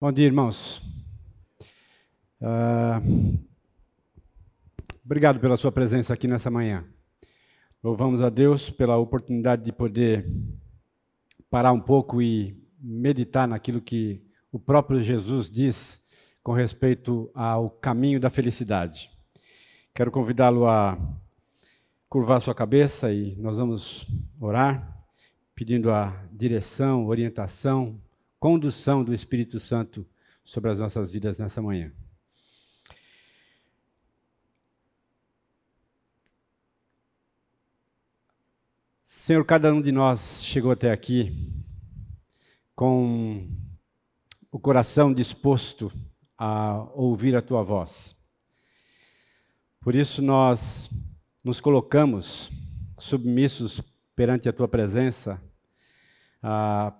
Bom dia, irmãos. Uh, obrigado pela sua presença aqui nessa manhã. Louvamos a Deus pela oportunidade de poder parar um pouco e meditar naquilo que o próprio Jesus diz com respeito ao caminho da felicidade. Quero convidá-lo a curvar sua cabeça e nós vamos orar, pedindo a direção, orientação, condução do Espírito Santo sobre as nossas vidas nessa manhã. Senhor, cada um de nós chegou até aqui com o coração disposto a ouvir a tua voz. Por isso nós nos colocamos submissos perante a tua presença, a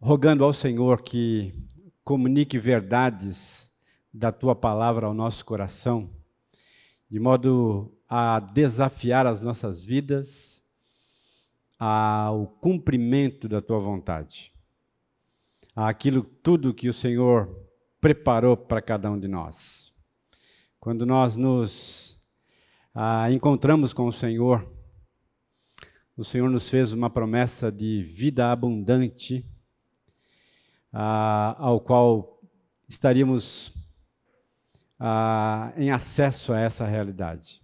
rogando ao Senhor que comunique verdades da tua palavra ao nosso coração, de modo a desafiar as nossas vidas ao cumprimento da tua vontade, aquilo tudo que o Senhor preparou para cada um de nós. Quando nós nos ah, encontramos com o Senhor, o Senhor nos fez uma promessa de vida abundante ah, ao qual estaríamos ah, em acesso a essa realidade.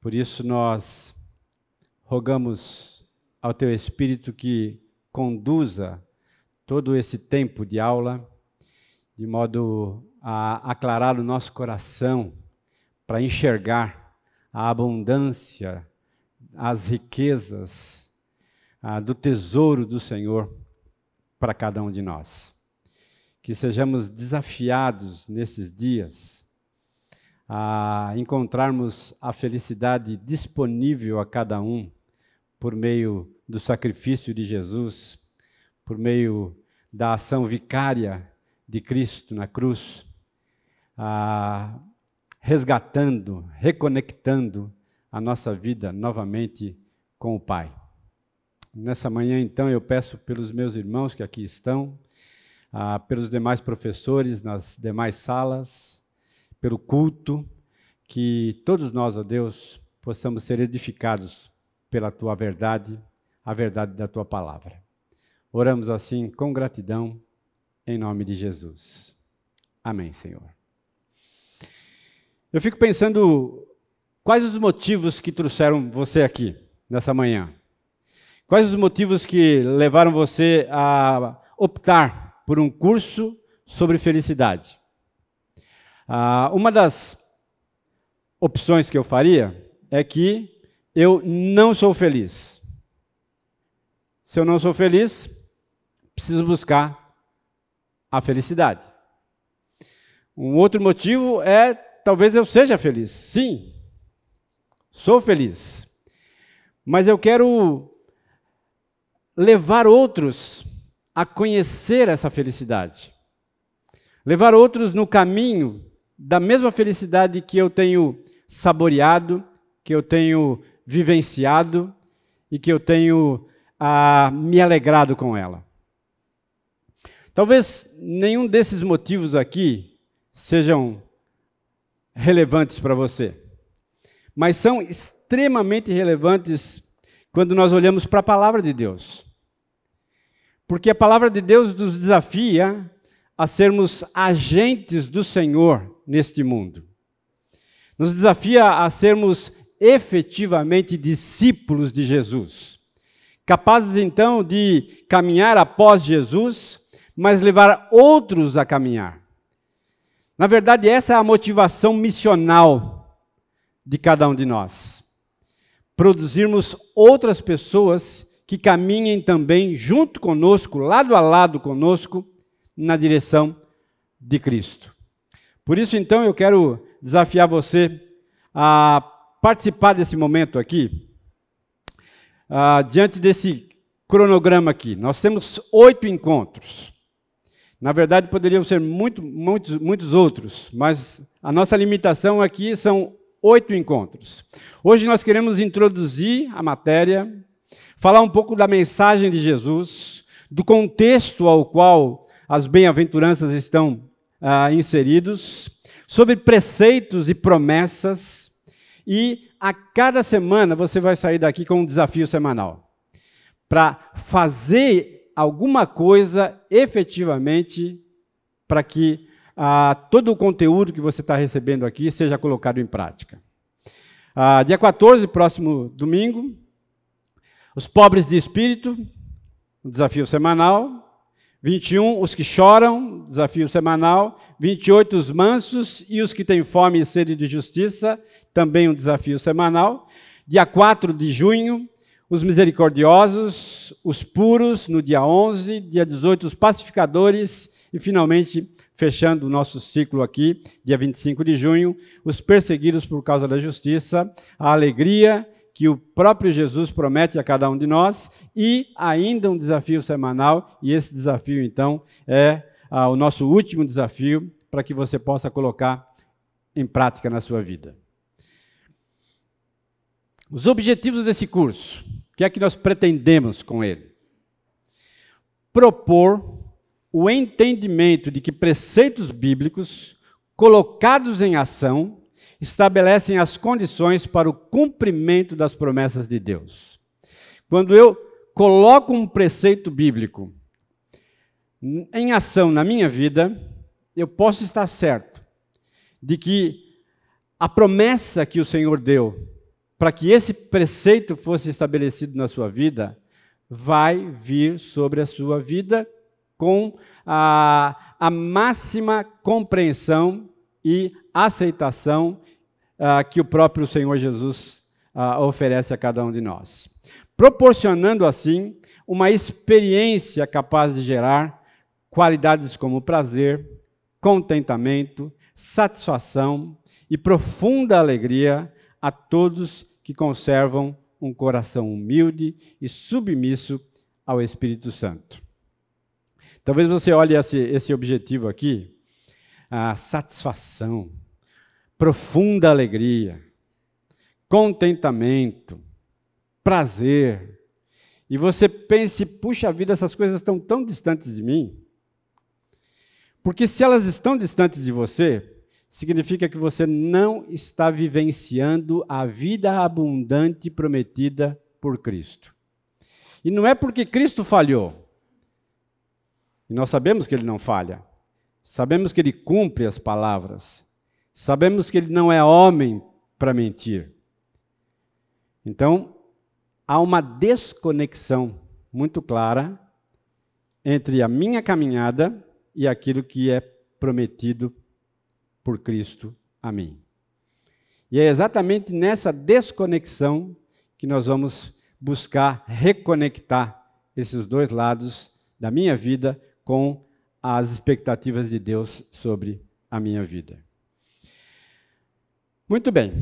Por isso, nós rogamos ao Teu Espírito que conduza todo esse tempo de aula, de modo a aclarar o nosso coração para enxergar a abundância, as riquezas do tesouro do Senhor para cada um de nós. Que sejamos desafiados nesses dias a encontrarmos a felicidade disponível a cada um por meio do sacrifício de Jesus, por meio da ação vicária de Cristo na cruz, resgatando, reconectando a nossa vida novamente com o Pai. Nessa manhã, então, eu peço pelos meus irmãos que aqui estão, ah, pelos demais professores nas demais salas, pelo culto, que todos nós, ó Deus, possamos ser edificados pela tua verdade, a verdade da tua palavra. Oramos assim com gratidão, em nome de Jesus. Amém, Senhor. Eu fico pensando quais os motivos que trouxeram você aqui nessa manhã. Quais os motivos que levaram você a optar por um curso sobre felicidade? Ah, uma das opções que eu faria é que eu não sou feliz. Se eu não sou feliz, preciso buscar a felicidade. Um outro motivo é talvez eu seja feliz. Sim, sou feliz. Mas eu quero levar outros a conhecer essa felicidade. Levar outros no caminho da mesma felicidade que eu tenho saboreado, que eu tenho vivenciado e que eu tenho ah, me alegrado com ela. Talvez nenhum desses motivos aqui sejam relevantes para você, mas são extremamente relevantes quando nós olhamos para a palavra de Deus. Porque a palavra de Deus nos desafia a sermos agentes do Senhor neste mundo. Nos desafia a sermos efetivamente discípulos de Jesus. Capazes então de caminhar após Jesus, mas levar outros a caminhar. Na verdade, essa é a motivação missional de cada um de nós. Produzirmos outras pessoas que caminhem também junto conosco, lado a lado conosco, na direção de Cristo. Por isso, então, eu quero desafiar você a participar desse momento aqui, uh, diante desse cronograma aqui. Nós temos oito encontros. Na verdade, poderiam ser muito, muitos, muitos outros, mas a nossa limitação aqui são oito encontros. Hoje nós queremos introduzir a matéria falar um pouco da mensagem de Jesus, do contexto ao qual as bem-aventuranças estão ah, inseridos, sobre preceitos e promessas, e a cada semana você vai sair daqui com um desafio semanal para fazer alguma coisa efetivamente para que ah, todo o conteúdo que você está recebendo aqui seja colocado em prática. Ah, dia 14, próximo domingo, os pobres de espírito, desafio semanal. 21, os que choram, desafio semanal. 28, os mansos e os que têm fome e sede de justiça, também um desafio semanal. Dia 4 de junho, os misericordiosos, os puros, no dia 11. Dia 18, os pacificadores. E, finalmente, fechando o nosso ciclo aqui, dia 25 de junho, os perseguidos por causa da justiça, a alegria que o próprio Jesus promete a cada um de nós e ainda um desafio semanal, e esse desafio, então, é ah, o nosso último desafio para que você possa colocar em prática na sua vida. Os objetivos desse curso, o que é que nós pretendemos com ele? Propor o entendimento de que preceitos bíblicos colocados em ação estabelecem as condições para o cumprimento das promessas de Deus. Quando eu coloco um preceito bíblico em ação na minha vida, eu posso estar certo de que a promessa que o Senhor deu para que esse preceito fosse estabelecido na sua vida vai vir sobre a sua vida com a, a máxima compreensão e aceitação uh, que o próprio Senhor Jesus uh, oferece a cada um de nós. Proporcionando assim uma experiência capaz de gerar qualidades como prazer, contentamento, satisfação e profunda alegria a todos que conservam um coração humilde e submisso ao Espírito Santo. Talvez você olhe esse, esse objetivo aqui, a satisfação, profunda alegria, contentamento, prazer. E você pense, puxa vida, essas coisas estão tão distantes de mim. Porque se elas estão distantes de você, significa que você não está vivenciando a vida abundante prometida por Cristo. E não é porque Cristo falhou. E nós sabemos que ele não falha. Sabemos que ele cumpre as palavras. Sabemos que ele não é homem para mentir. Então, há uma desconexão muito clara entre a minha caminhada e aquilo que é prometido por Cristo a mim. E é exatamente nessa desconexão que nós vamos buscar reconectar esses dois lados da minha vida com as expectativas de Deus sobre a minha vida. Muito bem.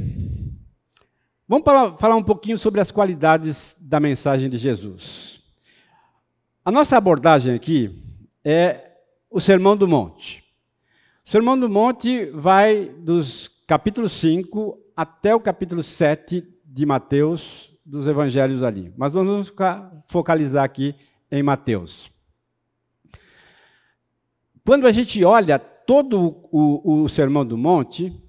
Vamos falar um pouquinho sobre as qualidades da mensagem de Jesus. A nossa abordagem aqui é o Sermão do Monte. O Sermão do Monte vai dos capítulos 5 até o capítulo 7 de Mateus, dos evangelhos ali. Mas nós vamos focalizar aqui em Mateus. Quando a gente olha todo o, o Sermão do Monte,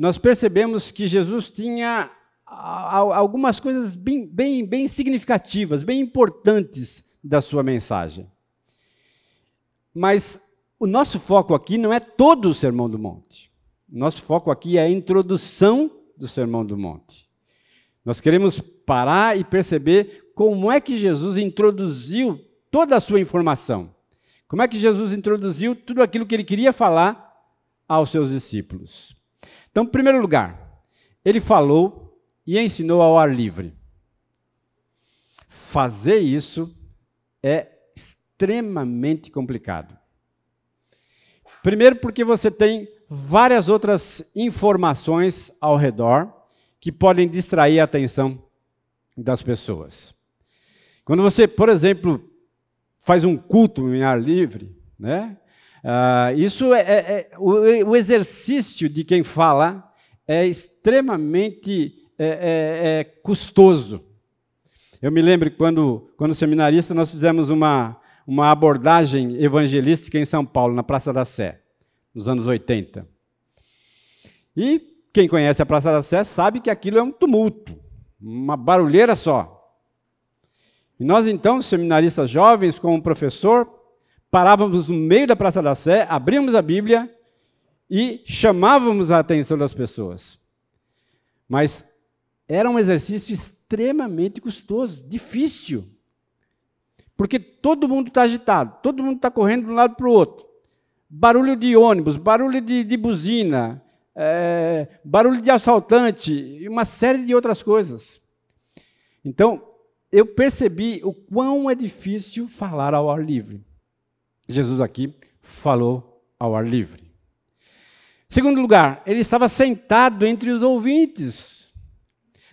nós percebemos que Jesus tinha algumas coisas bem, bem, bem significativas, bem importantes da sua mensagem. Mas o nosso foco aqui não é todo o Sermão do Monte. Nosso foco aqui é a introdução do Sermão do Monte. Nós queremos parar e perceber como é que Jesus introduziu toda a sua informação. Como é que Jesus introduziu tudo aquilo que ele queria falar aos seus discípulos. Então, em primeiro lugar, ele falou e ensinou ao ar livre. Fazer isso é extremamente complicado. Primeiro, porque você tem várias outras informações ao redor que podem distrair a atenção das pessoas. Quando você, por exemplo, faz um culto em ar livre, né? Uh, isso é, é, é o, o, exercício de quem fala é extremamente é, é, é, custoso. Eu me lembro quando, quando seminarista, nós fizemos uma, uma abordagem evangelística em São Paulo, na Praça da Sé, nos anos 80. E quem conhece a Praça da Sé sabe que aquilo é um tumulto, uma barulheira só. E nós, então, seminaristas jovens, como professor, parávamos no meio da Praça da Sé, abríamos a Bíblia e chamávamos a atenção das pessoas. Mas era um exercício extremamente custoso, difícil. Porque todo mundo está agitado, todo mundo está correndo de um lado para o outro. Barulho de ônibus, barulho de, de buzina, é, barulho de assaltante e uma série de outras coisas. Então, eu percebi o quão é difícil falar ao ar livre. Jesus aqui falou ao ar livre. Segundo lugar, ele estava sentado entre os ouvintes.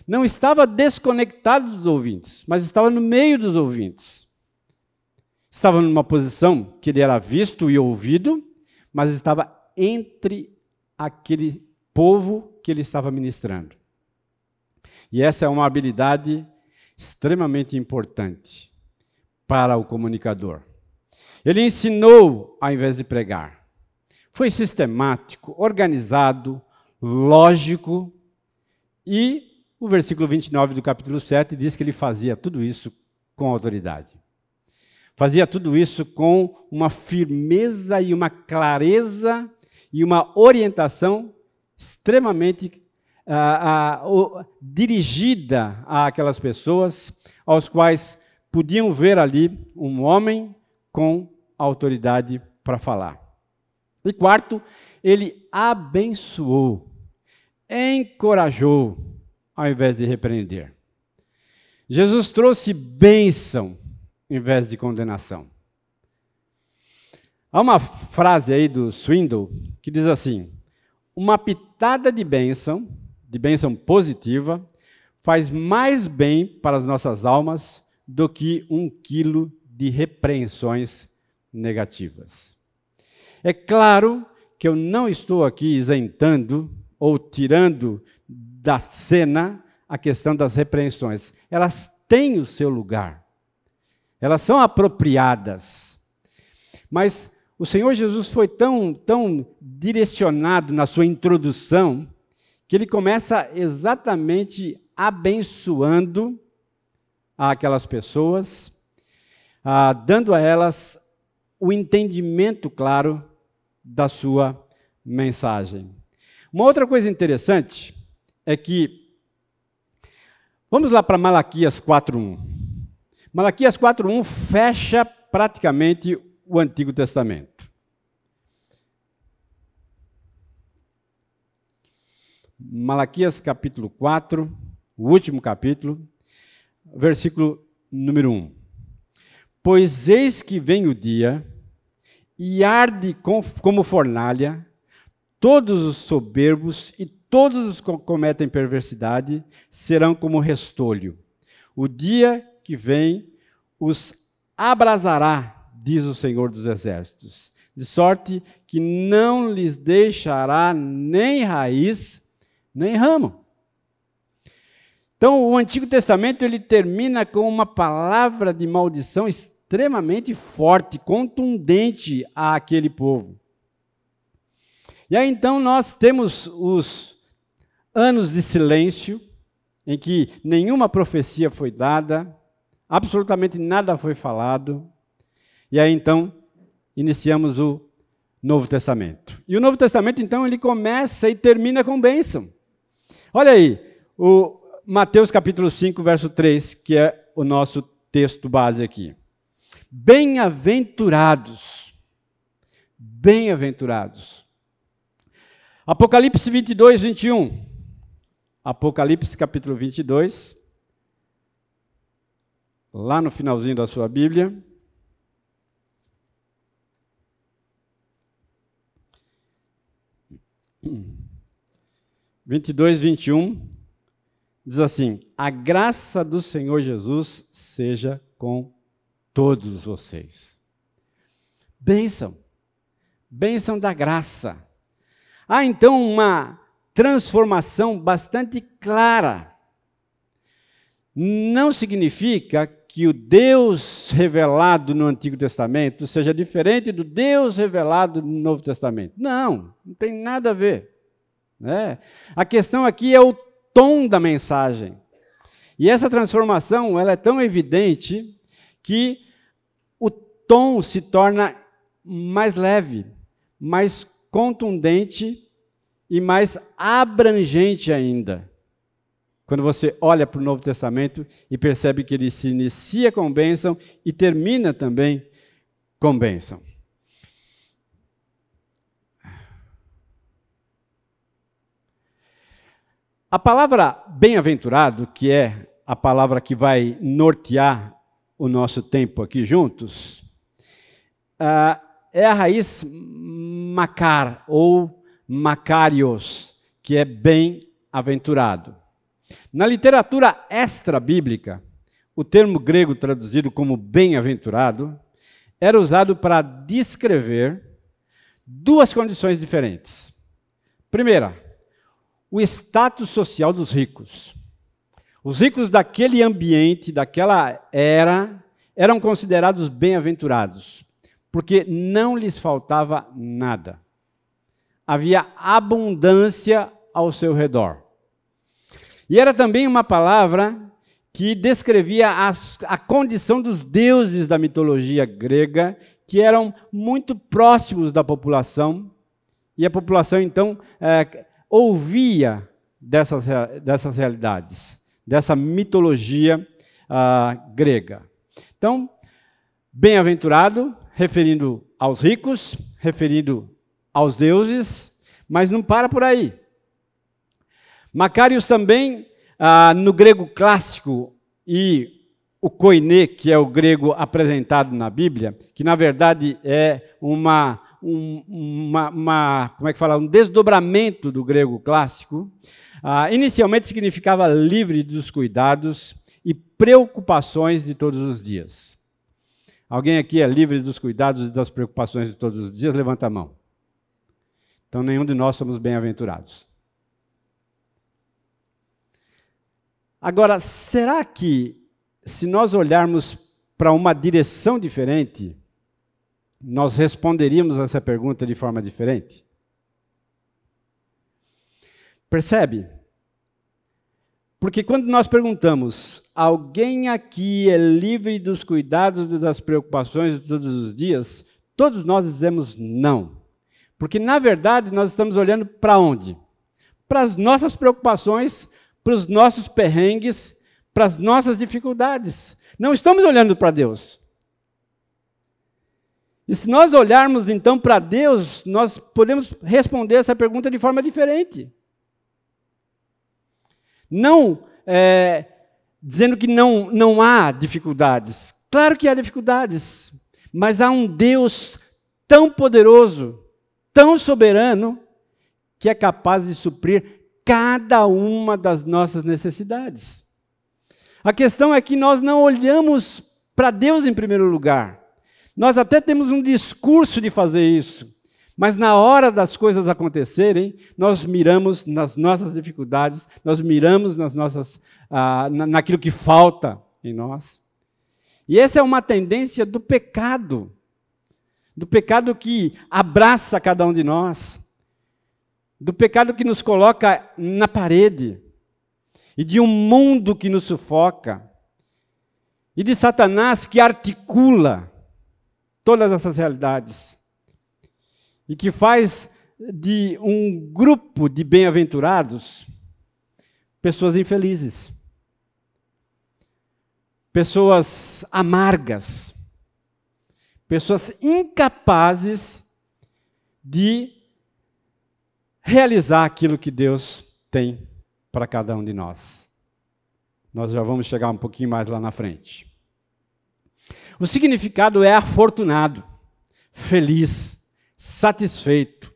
Não estava desconectado dos ouvintes, mas estava no meio dos ouvintes. Estava numa posição que ele era visto e ouvido, mas estava entre aquele povo que ele estava ministrando. E essa é uma habilidade extremamente importante para o comunicador. Ele ensinou ao invés de pregar. Foi sistemático, organizado, lógico, e o versículo 29 do capítulo 7 diz que ele fazia tudo isso com autoridade. Fazia tudo isso com uma firmeza e uma clareza e uma orientação extremamente ah, ah, dirigida àquelas pessoas aos quais podiam ver ali um homem com autoridade para falar. E quarto, ele abençoou, encorajou, ao invés de repreender. Jesus trouxe bênção em vez de condenação. Há uma frase aí do Swindle que diz assim: uma pitada de bênção, de bênção positiva, faz mais bem para as nossas almas do que um quilo de repreensões negativas. É claro que eu não estou aqui isentando ou tirando da cena a questão das repreensões. Elas têm o seu lugar. Elas são apropriadas. Mas o Senhor Jesus foi tão, tão direcionado na sua introdução que ele começa exatamente abençoando aquelas pessoas, ah, dando a elas o entendimento claro da sua mensagem. Uma outra coisa interessante é que, vamos lá para Malaquias 4.1. Malaquias 4.1 fecha praticamente o Antigo Testamento. Malaquias capítulo 4, o último capítulo, versículo número 1. Pois eis que vem o dia, e arde como fornalha, todos os soberbos e todos os que cometem perversidade serão como restolho. O dia que vem os abrasará diz o Senhor dos Exércitos, de sorte que não lhes deixará nem raiz, nem ramo. Então, o Antigo Testamento ele termina com uma palavra de maldição extremamente forte, contundente àquele povo. E aí então nós temos os anos de silêncio, em que nenhuma profecia foi dada, absolutamente nada foi falado. E aí então iniciamos o Novo Testamento. E o Novo Testamento então ele começa e termina com bênção. Olha aí, o Mateus capítulo 5, verso 3, que é o nosso texto base aqui. Bem-aventurados. Bem-aventurados. Apocalipse 22, 21. Apocalipse capítulo 22. Lá no finalzinho da sua Bíblia. 22, 21, diz assim: A graça do Senhor Jesus seja com todos vocês. Bênção, bênção da graça. Há então uma transformação bastante clara não significa que o Deus revelado no Antigo Testamento seja diferente do Deus revelado no Novo Testamento. Não, não tem nada a ver. Né? A questão aqui é o tom da mensagem. E essa transformação ela é tão evidente que o tom se torna mais leve, mais contundente e mais abrangente ainda. Quando você olha para o Novo Testamento e percebe que ele se inicia com bênção e termina também com bênção. A palavra bem-aventurado, que é a palavra que vai nortear o nosso tempo aqui juntos, uh, é a raiz macar ou macarios, que é bem-aventurado. Na literatura extra-bíblica, o termo grego traduzido como bem-aventurado era usado para descrever duas condições diferentes. Primeira, o status social dos ricos. Os ricos daquele ambiente, daquela era, eram considerados bem-aventurados, porque não lhes faltava nada. Havia abundância ao seu redor. E era também uma palavra que descrevia a, a condição dos deuses da mitologia grega, que eram muito próximos da população, e a população então é, ouvia dessas, dessas realidades, dessa mitologia uh, grega. Então, bem-aventurado, referindo aos ricos, referindo aos deuses, mas não para por aí. Macários também, uh, no grego clássico, e o koiné, que é o grego apresentado na Bíblia, que na verdade é uma um, uma, uma, como é que fala, um desdobramento do grego clássico. Ah, inicialmente significava livre dos cuidados e preocupações de todos os dias. Alguém aqui é livre dos cuidados e das preocupações de todos os dias? Levanta a mão. Então, nenhum de nós somos bem-aventurados. Agora, será que, se nós olharmos para uma direção diferente, nós responderíamos essa pergunta de forma diferente? Percebe? Porque quando nós perguntamos, alguém aqui é livre dos cuidados e das preocupações de todos os dias? Todos nós dizemos não. Porque, na verdade, nós estamos olhando para onde? Para as nossas preocupações, para os nossos perrengues, para as nossas dificuldades. Não estamos olhando para Deus. E se nós olharmos então para Deus, nós podemos responder essa pergunta de forma diferente. Não é, dizendo que não, não há dificuldades. Claro que há dificuldades, mas há um Deus tão poderoso, tão soberano, que é capaz de suprir cada uma das nossas necessidades. A questão é que nós não olhamos para Deus em primeiro lugar. Nós até temos um discurso de fazer isso, mas na hora das coisas acontecerem, nós miramos nas nossas dificuldades, nós miramos nas nossas, ah, naquilo que falta em nós. E essa é uma tendência do pecado, do pecado que abraça cada um de nós, do pecado que nos coloca na parede, e de um mundo que nos sufoca, e de Satanás que articula todas essas realidades. E que faz de um grupo de bem-aventurados pessoas infelizes, pessoas amargas, pessoas incapazes de realizar aquilo que Deus tem para cada um de nós. Nós já vamos chegar um pouquinho mais lá na frente. O significado é afortunado, feliz, satisfeito.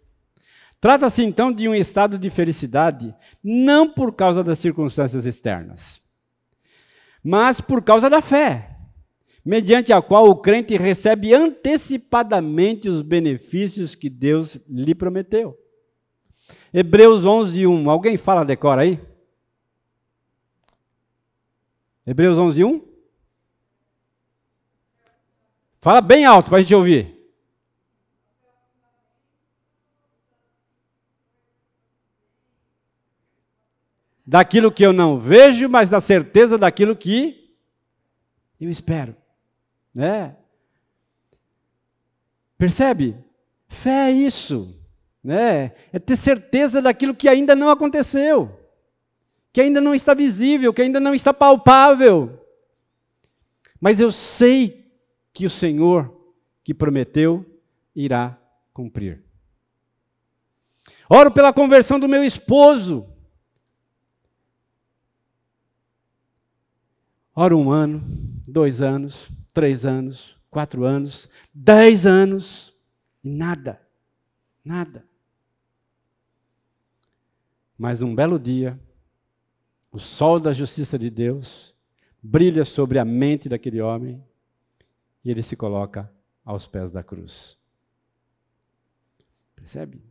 Trata-se então de um estado de felicidade não por causa das circunstâncias externas, mas por causa da fé, mediante a qual o crente recebe antecipadamente os benefícios que Deus lhe prometeu. Hebreus 11, 1. Alguém fala decora aí? Hebreus 11, 1. Fala bem alto para a gente ouvir. Daquilo que eu não vejo, mas da certeza daquilo que eu espero. Né? Percebe? Fé é isso. Né? É ter certeza daquilo que ainda não aconteceu, que ainda não está visível, que ainda não está palpável. Mas eu sei que o Senhor que prometeu irá cumprir. Oro pela conversão do meu esposo. Oro um ano, dois anos, três anos, quatro anos, dez anos, e nada, nada. Mas um belo dia, o sol da justiça de Deus brilha sobre a mente daquele homem e ele se coloca aos pés da cruz. Percebe?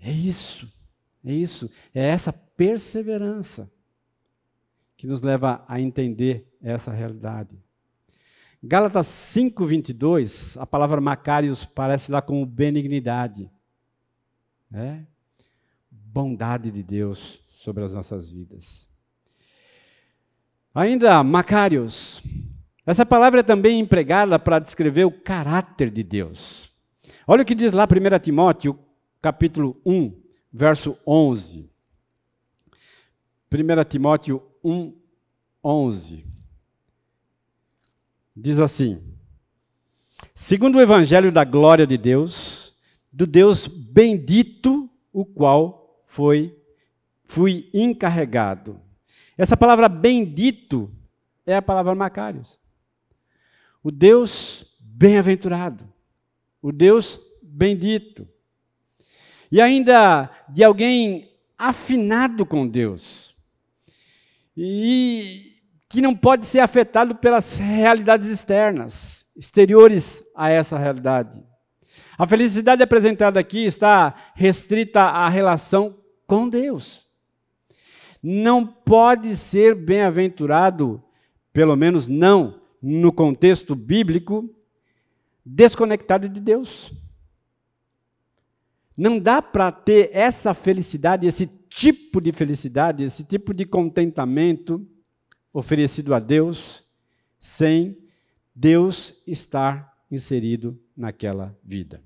É isso, é isso, é essa perseverança que nos leva a entender essa realidade. Gálatas 5:22, a palavra Macários parece lá como benignidade, né? Bondade de Deus sobre as nossas vidas. Ainda Macários, essa palavra é também empregada para descrever o caráter de Deus. Olha o que diz lá 1 Timóteo, capítulo 1, verso 11. 1 Timóteo 1, 11. Diz assim: Segundo o evangelho da glória de Deus, do Deus bendito, o qual foi fui encarregado. Essa palavra bendito é a palavra Macários o Deus bem-aventurado, o Deus bendito. E ainda de alguém afinado com Deus. E que não pode ser afetado pelas realidades externas, exteriores a essa realidade. A felicidade apresentada aqui está restrita à relação com Deus. Não pode ser bem-aventurado, pelo menos não no contexto bíblico, desconectado de Deus. Não dá para ter essa felicidade, esse tipo de felicidade, esse tipo de contentamento oferecido a Deus, sem Deus estar inserido naquela vida.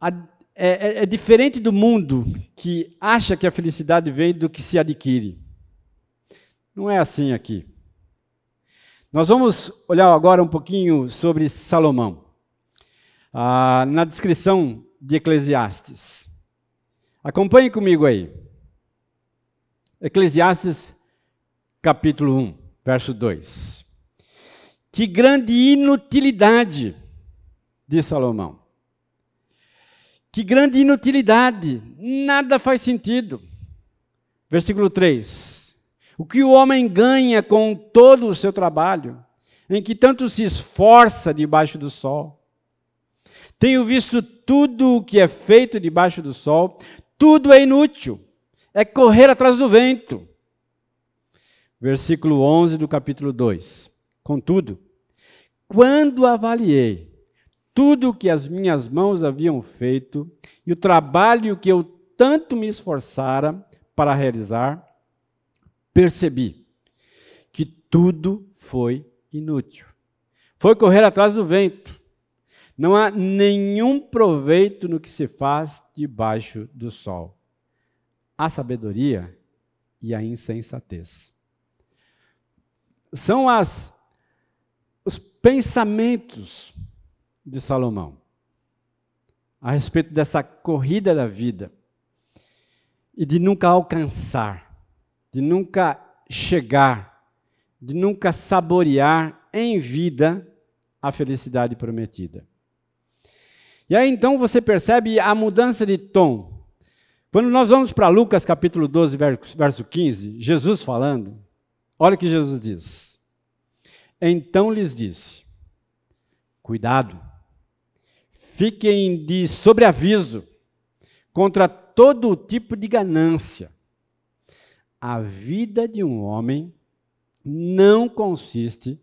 É, é, é, diferente do mundo que acha que a felicidade vem do que se adquire. Não é assim aqui. Nós vamos olhar agora um pouquinho sobre Salomão. Ah, na descrição de Eclesiastes. Acompanhe comigo aí. Eclesiastes, capítulo 1, verso 2. Que grande inutilidade, diz Salomão. Que grande inutilidade, nada faz sentido. Versículo 3 o que o homem ganha com todo o seu trabalho, em que tanto se esforça debaixo do sol. Tenho visto tudo o que é feito debaixo do sol, tudo é inútil, é correr atrás do vento. Versículo 11 do capítulo 2. Contudo, quando avaliei tudo o que as minhas mãos haviam feito e o trabalho que eu tanto me esforçara para realizar, percebi que tudo foi inútil. Foi correr atrás do vento. Não há nenhum proveito no que se faz debaixo do sol. A sabedoria e a insensatez. São as os pensamentos de Salomão a respeito dessa corrida da vida e de nunca alcançar de nunca chegar, de nunca saborear em vida a felicidade prometida. E aí então você percebe a mudança de tom. Quando nós vamos para Lucas capítulo 12, verso 15, Jesus falando, olha o que Jesus diz. Então lhes disse: Cuidado, fiquem de sobreaviso contra todo tipo de ganância a vida de um homem não consiste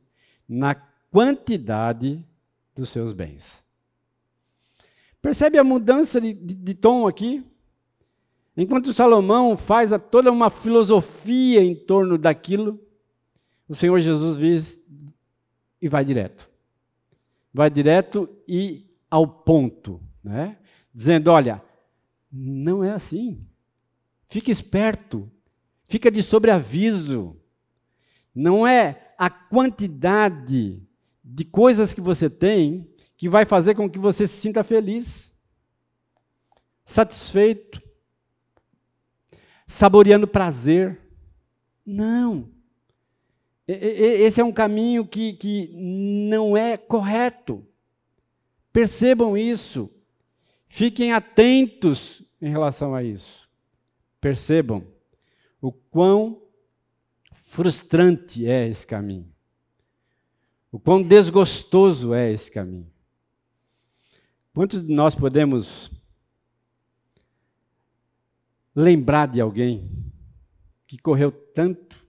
na quantidade dos seus bens. Percebe a mudança de, de, de tom aqui? Enquanto Salomão faz toda uma filosofia em torno daquilo, o Senhor Jesus diz e vai direto. Vai direto e ao ponto, né? dizendo: olha, não é assim. Fique esperto, fica de sobreaviso. Não é a quantidade de coisas que você tem que vai fazer com que você se sinta feliz, satisfeito, saboreando prazer. Não. Esse é um caminho que, que não é correto. Percebam isso. Fiquem atentos em relação a isso. Percebam o quão frustrante é esse caminho. O quão desgostoso é esse caminho. Quantos de nós podemos lembrar de alguém que correu tanto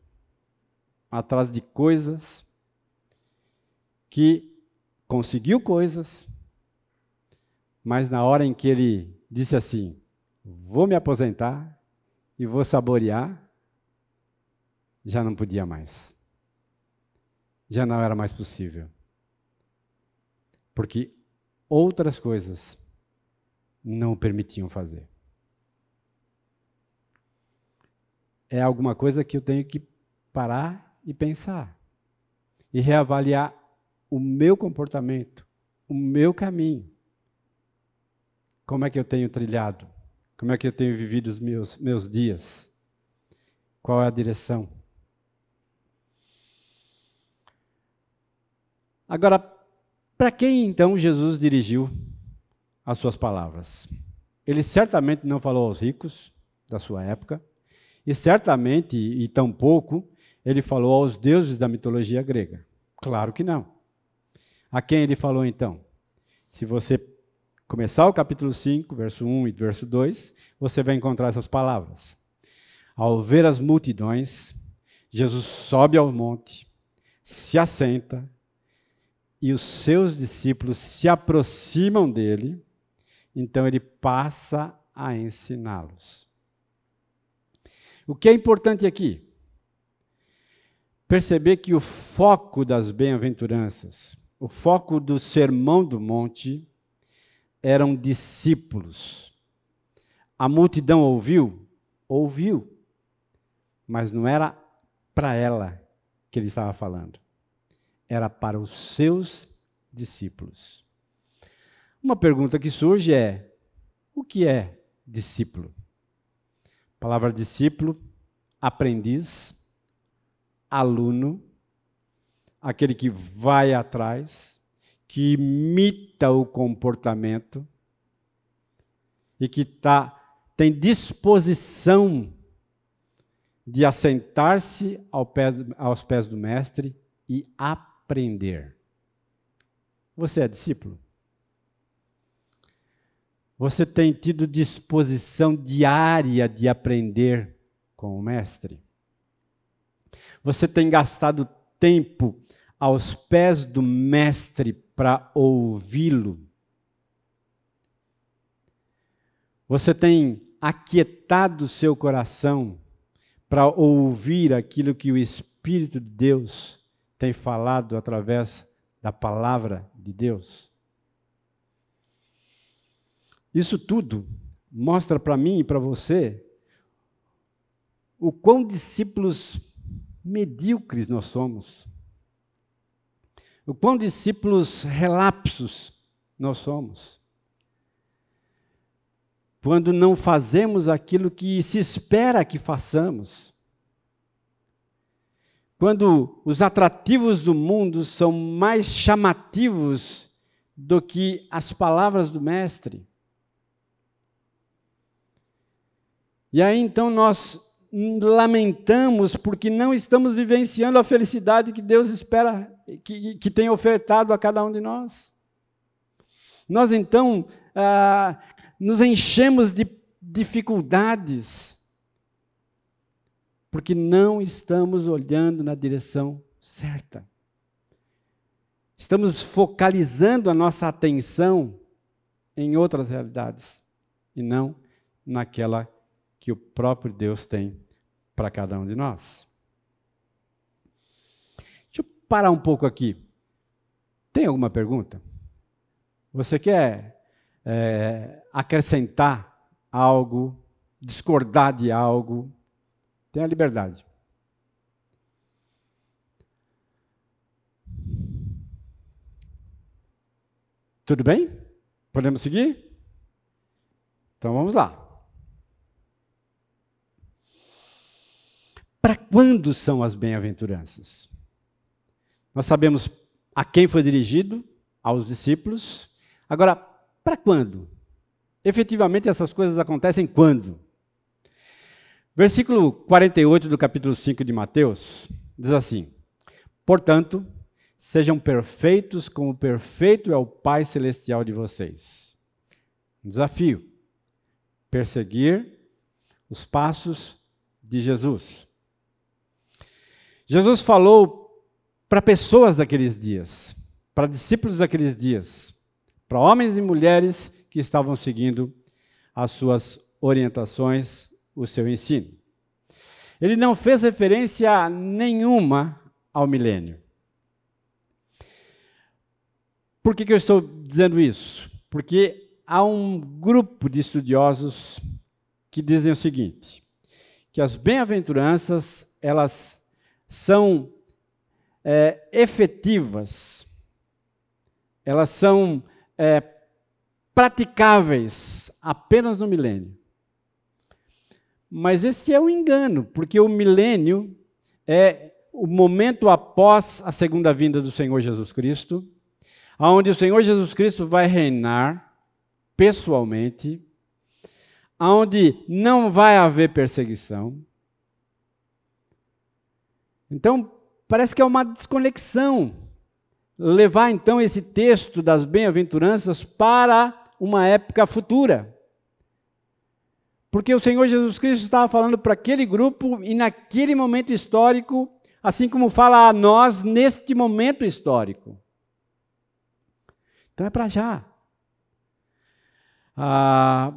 atrás de coisas, que conseguiu coisas, mas na hora em que ele disse assim: Vou me aposentar e vou saborear, já não podia mais. Já não era mais possível. Porque outras coisas não o permitiam fazer. É alguma coisa que eu tenho que parar e pensar. E reavaliar o meu comportamento, o meu caminho. Como é que eu tenho trilhado? Como é que eu tenho vivido os meus, meus dias? Qual é a direção? Agora, para quem então Jesus dirigiu as suas palavras? Ele certamente não falou aos ricos da sua época, e certamente, e tampouco, ele falou aos deuses da mitologia grega. Claro que não. A quem ele falou então? Se você começar o capítulo 5, verso 1 e verso 2, você vai encontrar essas palavras. Ao ver as multidões, Jesus sobe ao monte, se assenta, e os seus discípulos se aproximam dele, então ele passa a ensiná-los. O que é importante aqui? Perceber que o foco das bem-aventuranças, o foco do sermão do monte, eram discípulos. A multidão ouviu? Ouviu. Mas não era para ela que ele estava falando. Era para os seus discípulos. Uma pergunta que surge é: o que é discípulo? A palavra discípulo, aprendiz, aluno, aquele que vai atrás, que imita o comportamento e que tá, tem disposição de assentar-se ao pé, aos pés do Mestre e aprender. Você é discípulo? Você tem tido disposição diária de aprender com o Mestre? Você tem gastado tempo aos pés do Mestre para ouvi-lo. Você tem aquietado seu coração para ouvir aquilo que o Espírito de Deus tem falado através da palavra de Deus? Isso tudo mostra para mim e para você o quão discípulos medíocres nós somos o quão discípulos relapsos nós somos. Quando não fazemos aquilo que se espera que façamos. Quando os atrativos do mundo são mais chamativos do que as palavras do Mestre. E aí então nós lamentamos porque não estamos vivenciando a felicidade que Deus espera, que, que tem ofertado a cada um de nós. Nós então ah, nos enchemos de dificuldades, porque não estamos olhando na direção certa. Estamos focalizando a nossa atenção em outras realidades e não naquela que o próprio Deus tem para cada um de nós. Parar um pouco aqui. Tem alguma pergunta? Você quer é, acrescentar algo, discordar de algo? Tenha liberdade. Tudo bem? Podemos seguir? Então vamos lá. Para quando são as bem-aventuranças? Nós sabemos a quem foi dirigido, aos discípulos. Agora, para quando? Efetivamente, essas coisas acontecem quando? Versículo 48 do capítulo 5 de Mateus diz assim: Portanto, sejam perfeitos como perfeito é o Pai Celestial de vocês. Um desafio: perseguir os passos de Jesus. Jesus falou para pessoas daqueles dias, para discípulos daqueles dias, para homens e mulheres que estavam seguindo as suas orientações, o seu ensino. Ele não fez referência nenhuma ao milênio. Por que, que eu estou dizendo isso? Porque há um grupo de estudiosos que dizem o seguinte: que as bem-aventuranças elas são é, efetivas, elas são é, praticáveis apenas no milênio. Mas esse é um engano, porque o milênio é o momento após a segunda vinda do Senhor Jesus Cristo onde o Senhor Jesus Cristo vai reinar pessoalmente, onde não vai haver perseguição. Então, parece que é uma desconexão levar então esse texto das bem-aventuranças para uma época futura. Porque o Senhor Jesus Cristo estava falando para aquele grupo e naquele momento histórico, assim como fala a nós neste momento histórico. Então é para já. Ah,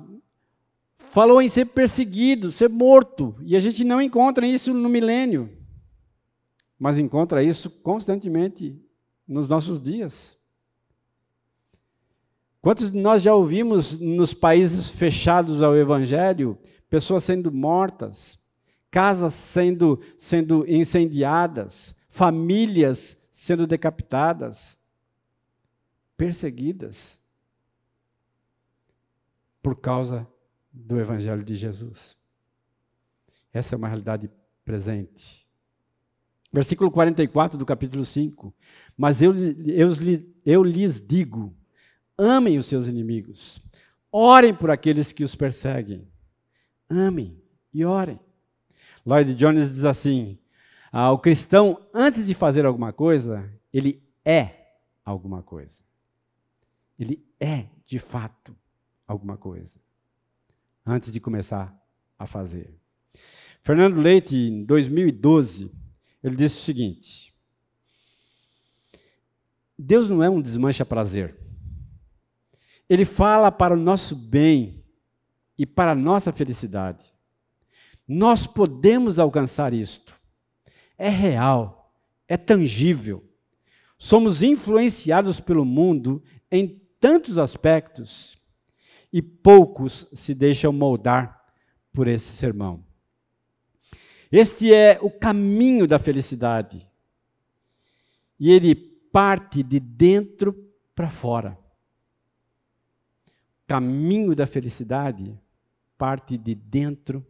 falou em ser perseguido, ser morto, e a gente não encontra isso no milênio, mas encontra isso constantemente nos nossos dias. Quantos de nós já ouvimos nos países fechados ao Evangelho pessoas sendo mortas, casas sendo, sendo incendiadas, famílias sendo decapitadas? perseguidas por causa do Evangelho de Jesus. Essa é uma realidade presente. Versículo 44 do capítulo 5. Mas eu, eu, eu lhes digo: amem os seus inimigos, orem por aqueles que os perseguem. Amem e orem. Lloyd Jones diz assim: ah, o cristão, antes de fazer alguma coisa, ele é alguma coisa. Ele é, de fato, alguma coisa. Antes de começar a fazer. Fernando Leite, em 2012, ele disse o seguinte: Deus não é um desmancha-prazer. Ele fala para o nosso bem e para a nossa felicidade. Nós podemos alcançar isto. É real, é tangível. Somos influenciados pelo mundo em tantos aspectos e poucos se deixam moldar por esse sermão. Este é o caminho da felicidade. E ele parte de dentro para fora. O caminho da felicidade parte de dentro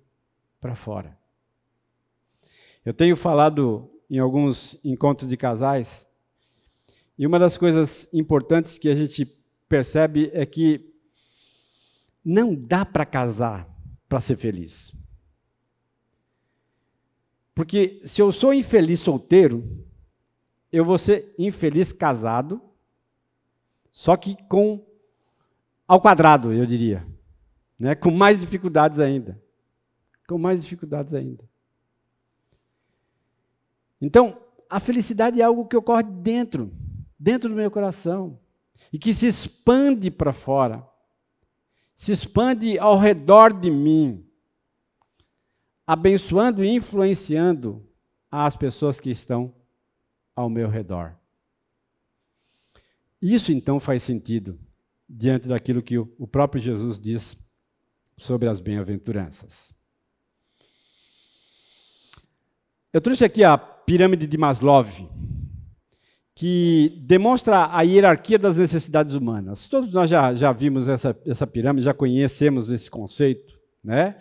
para fora. Eu tenho falado em alguns encontros de casais, e uma das coisas importantes que a gente percebe é que não dá para casar para ser feliz. Porque se eu sou infeliz solteiro, eu vou ser infeliz casado, só que com ao quadrado, eu diria, né? Com mais dificuldades ainda. Com mais dificuldades ainda. Então, a felicidade é algo que ocorre dentro, dentro do meu coração, e que se expande para fora, se expande ao redor de mim, abençoando e influenciando as pessoas que estão ao meu redor. Isso então faz sentido diante daquilo que o próprio Jesus diz sobre as bem-aventuranças. Eu trouxe aqui a pirâmide de Maslow, que demonstra a hierarquia das necessidades humanas. Todos nós já, já vimos essa, essa pirâmide, já conhecemos esse conceito. Né?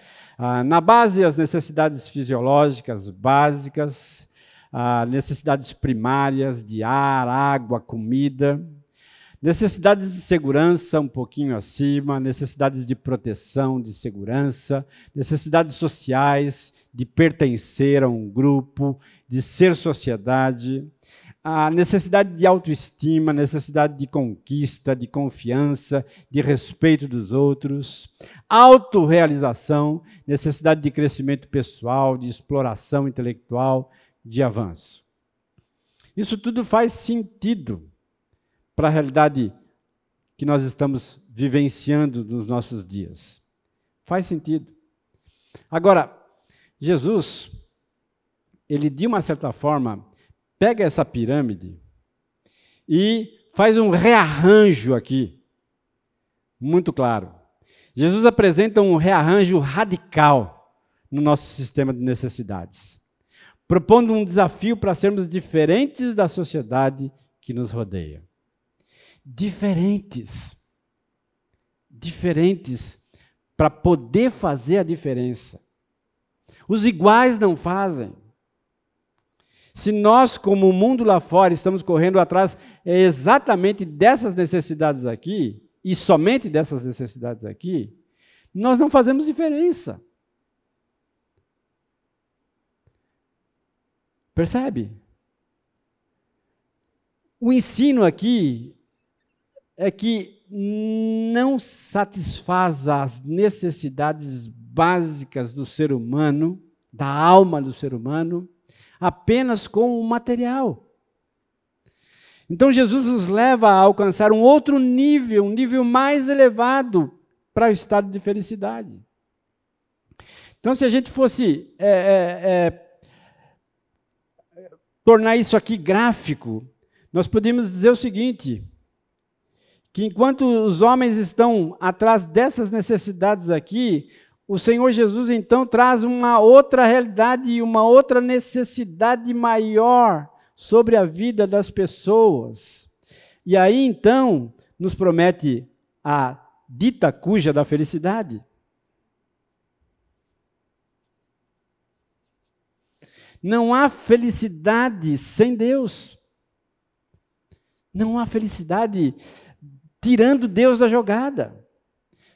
Ah, na base, as necessidades fisiológicas básicas, ah, necessidades primárias de ar, água, comida, necessidades de segurança um pouquinho acima, necessidades de proteção, de segurança, necessidades sociais, de pertencer a um grupo, de ser sociedade, a necessidade de autoestima, necessidade de conquista, de confiança, de respeito dos outros, autorrealização, necessidade de crescimento pessoal, de exploração intelectual, de avanço. Isso tudo faz sentido para a realidade que nós estamos vivenciando nos nossos dias. Faz sentido. Agora, Jesus, ele de uma certa forma, pega essa pirâmide e faz um rearranjo aqui, muito claro. Jesus apresenta um rearranjo radical no nosso sistema de necessidades, propondo um desafio para sermos diferentes da sociedade que nos rodeia. Diferentes. Diferentes para poder fazer a diferença. Os iguais não fazem. Se nós, como o mundo lá fora, estamos correndo atrás é exatamente dessas necessidades aqui, e somente dessas necessidades aqui, nós não fazemos diferença. Percebe? O ensino aqui é que não satisfaz as necessidades básicas do ser humano, da alma do ser humano, apenas com o material. Então Jesus nos leva a alcançar um outro nível, um nível mais elevado para o estado de felicidade. Então, se a gente fosse é, é, é, tornar isso aqui gráfico, nós podemos dizer o seguinte: que enquanto os homens estão atrás dessas necessidades aqui, o Senhor Jesus então traz uma outra realidade e uma outra necessidade maior sobre a vida das pessoas. E aí então nos promete a dita cuja da felicidade. Não há felicidade sem Deus. Não há felicidade tirando Deus da jogada.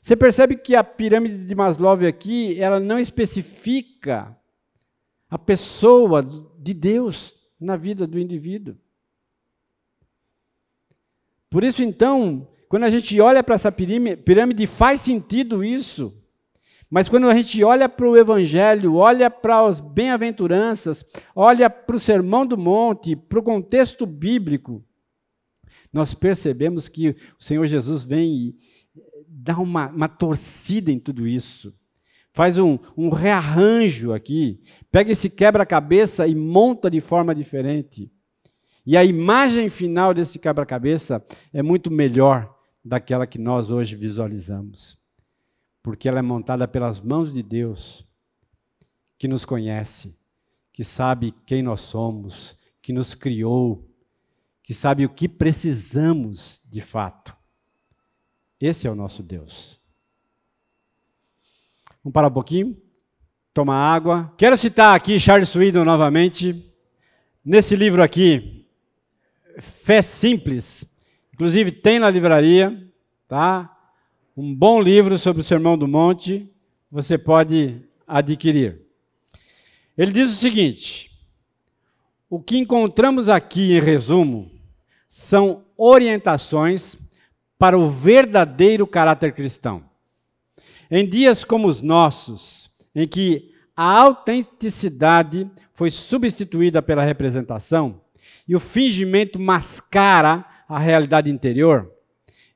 Você percebe que a pirâmide de Maslow aqui, ela não especifica a pessoa de Deus na vida do indivíduo. Por isso, então, quando a gente olha para essa pirâmide, faz sentido isso. Mas quando a gente olha para o Evangelho, olha para as bem-aventuranças, olha para o Sermão do Monte, para o contexto bíblico, nós percebemos que o Senhor Jesus vem e, dá uma, uma torcida em tudo isso. Faz um, um rearranjo aqui. Pega esse quebra-cabeça e monta de forma diferente. E a imagem final desse quebra-cabeça é muito melhor daquela que nós hoje visualizamos. Porque ela é montada pelas mãos de Deus, que nos conhece, que sabe quem nós somos, que nos criou, que sabe o que precisamos de fato. Esse é o nosso Deus. Vamos parar um pouquinho, tomar água. Quero citar aqui Charles Swindoll novamente, nesse livro aqui, Fé Simples. Inclusive tem na livraria, tá? Um bom livro sobre o Sermão do Monte, você pode adquirir. Ele diz o seguinte: o que encontramos aqui, em resumo, são orientações para o verdadeiro caráter cristão. Em dias como os nossos, em que a autenticidade foi substituída pela representação e o fingimento mascara a realidade interior,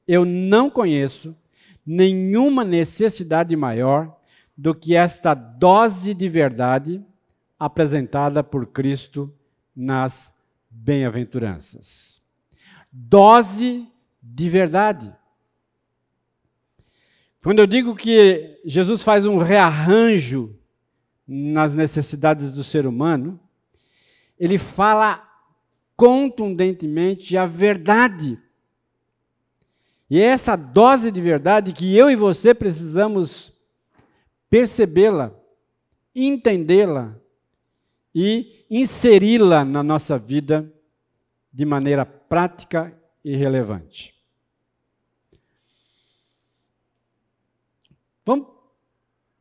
eu não conheço nenhuma necessidade maior do que esta dose de verdade apresentada por Cristo nas bem-aventuranças. Dose de verdade. Quando eu digo que Jesus faz um rearranjo nas necessidades do ser humano, ele fala contundentemente a verdade. E é essa dose de verdade que eu e você precisamos percebê-la, entendê-la e inseri-la na nossa vida de maneira prática e relevante. Vamos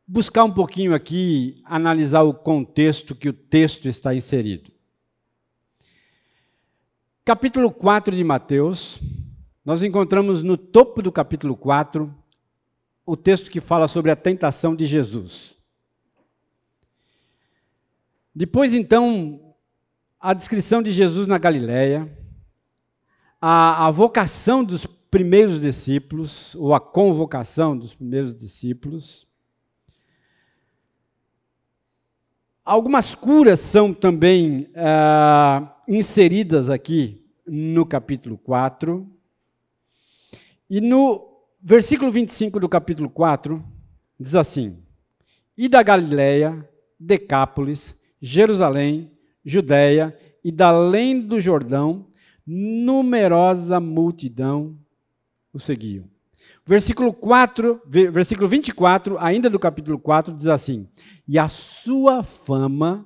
buscar um pouquinho aqui, analisar o contexto que o texto está inserido. Capítulo 4 de Mateus, nós encontramos no topo do capítulo 4 o texto que fala sobre a tentação de Jesus. Depois, então, a descrição de Jesus na Galiléia, a, a vocação dos primeiros discípulos, ou a convocação dos primeiros discípulos. Algumas curas são também ah, inseridas aqui no capítulo 4. E no versículo 25 do capítulo 4, diz assim: E da Galiléia, Decápolis, Jerusalém, Judéia e da além do Jordão, numerosa multidão o seguiam. Versículo 4, versículo 24, ainda do capítulo 4, diz assim: E a sua fama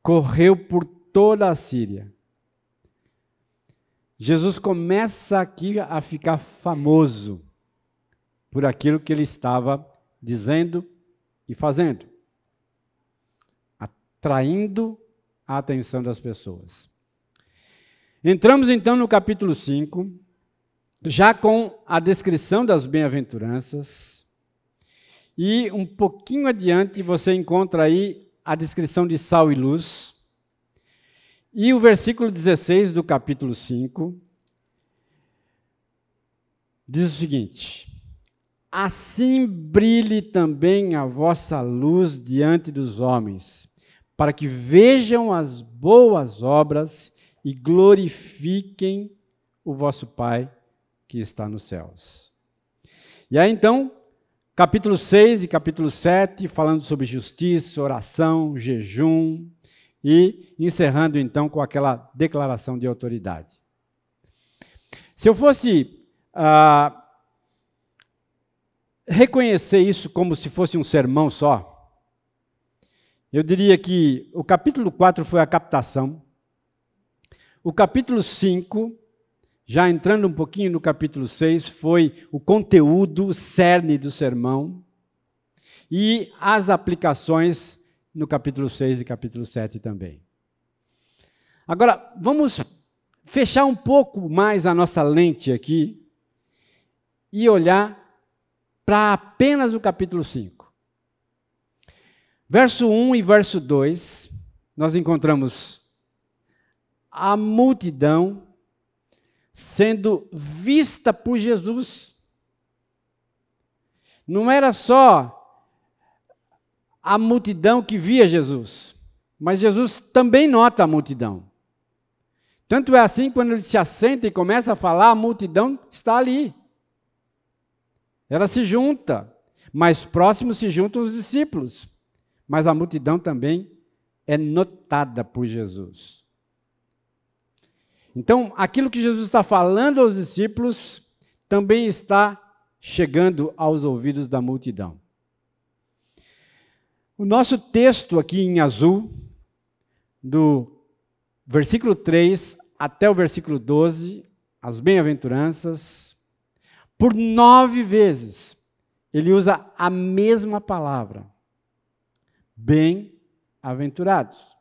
correu por toda a Síria. Jesus começa aqui a ficar famoso por aquilo que ele estava dizendo e fazendo, atraindo a atenção das pessoas. Entramos então no capítulo 5, já com a descrição das bem-aventuranças. E um pouquinho adiante você encontra aí a descrição de sal e luz. E o versículo 16 do capítulo 5 diz o seguinte: Assim brilhe também a vossa luz diante dos homens, para que vejam as boas obras e glorifiquem o vosso Pai que está nos céus. E aí então, capítulo 6 e capítulo 7, falando sobre justiça, oração, jejum, e encerrando então com aquela declaração de autoridade. Se eu fosse ah, reconhecer isso como se fosse um sermão só, eu diria que o capítulo 4 foi a captação, o capítulo 5 já entrando um pouquinho no capítulo 6, foi o conteúdo, o cerne do sermão, e as aplicações no capítulo 6 e capítulo 7 também. Agora, vamos fechar um pouco mais a nossa lente aqui e olhar para apenas o capítulo 5. Verso 1 e verso 2, nós encontramos a multidão sendo vista por Jesus. Não era só a multidão que via Jesus, mas Jesus também nota a multidão. Tanto é assim, quando ele se assenta e começa a falar, a multidão está ali. Ela se junta. Mais próximo se juntam os discípulos. Mas a multidão também é notada por Jesus. Então, aquilo que Jesus está falando aos discípulos também está chegando aos ouvidos da multidão. O nosso texto aqui em azul, do versículo 3 até o versículo 12, as bem-aventuranças, por nove vezes, ele usa a mesma palavra: bem-aventurados.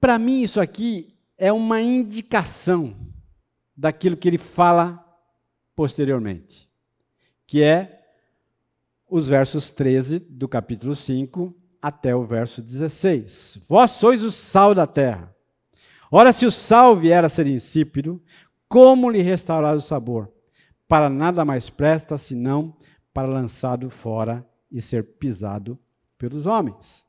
Para mim, isso aqui é uma indicação daquilo que ele fala posteriormente, que é os versos 13 do capítulo 5 até o verso 16. Vós sois o sal da terra. Ora, se o sal vier a ser insípido, como lhe restaurar o sabor? Para nada mais presta senão para lançado fora e ser pisado pelos homens.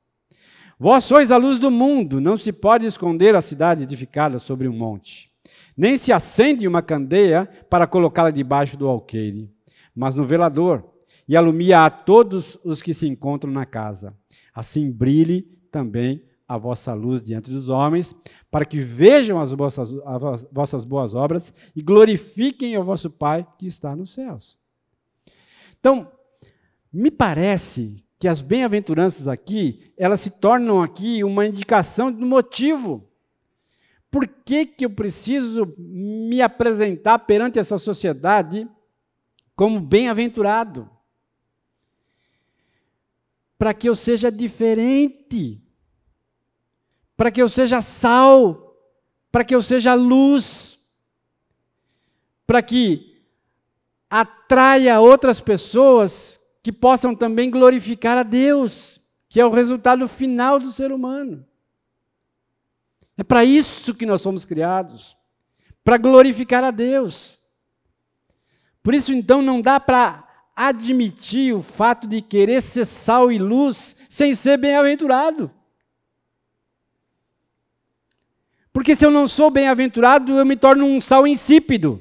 Vós sois a luz do mundo, não se pode esconder a cidade edificada sobre um monte. Nem se acende uma candeia para colocá-la debaixo do alqueire, mas no velador, e alumia a todos os que se encontram na casa. Assim brilhe também a vossa luz diante dos homens, para que vejam as vossas, as vossas boas obras e glorifiquem o vosso Pai que está nos céus. Então, me parece que as bem-aventuranças aqui, elas se tornam aqui uma indicação do motivo. Por que, que eu preciso me apresentar perante essa sociedade como bem-aventurado? Para que eu seja diferente para que eu seja sal, para que eu seja luz, para que atraia outras pessoas que possam também glorificar a Deus, que é o resultado final do ser humano. É para isso que nós somos criados, para glorificar a Deus. Por isso, então, não dá para admitir o fato de querer ser sal e luz sem ser bem-aventurado. Porque se eu não sou bem-aventurado, eu me torno um sal insípido.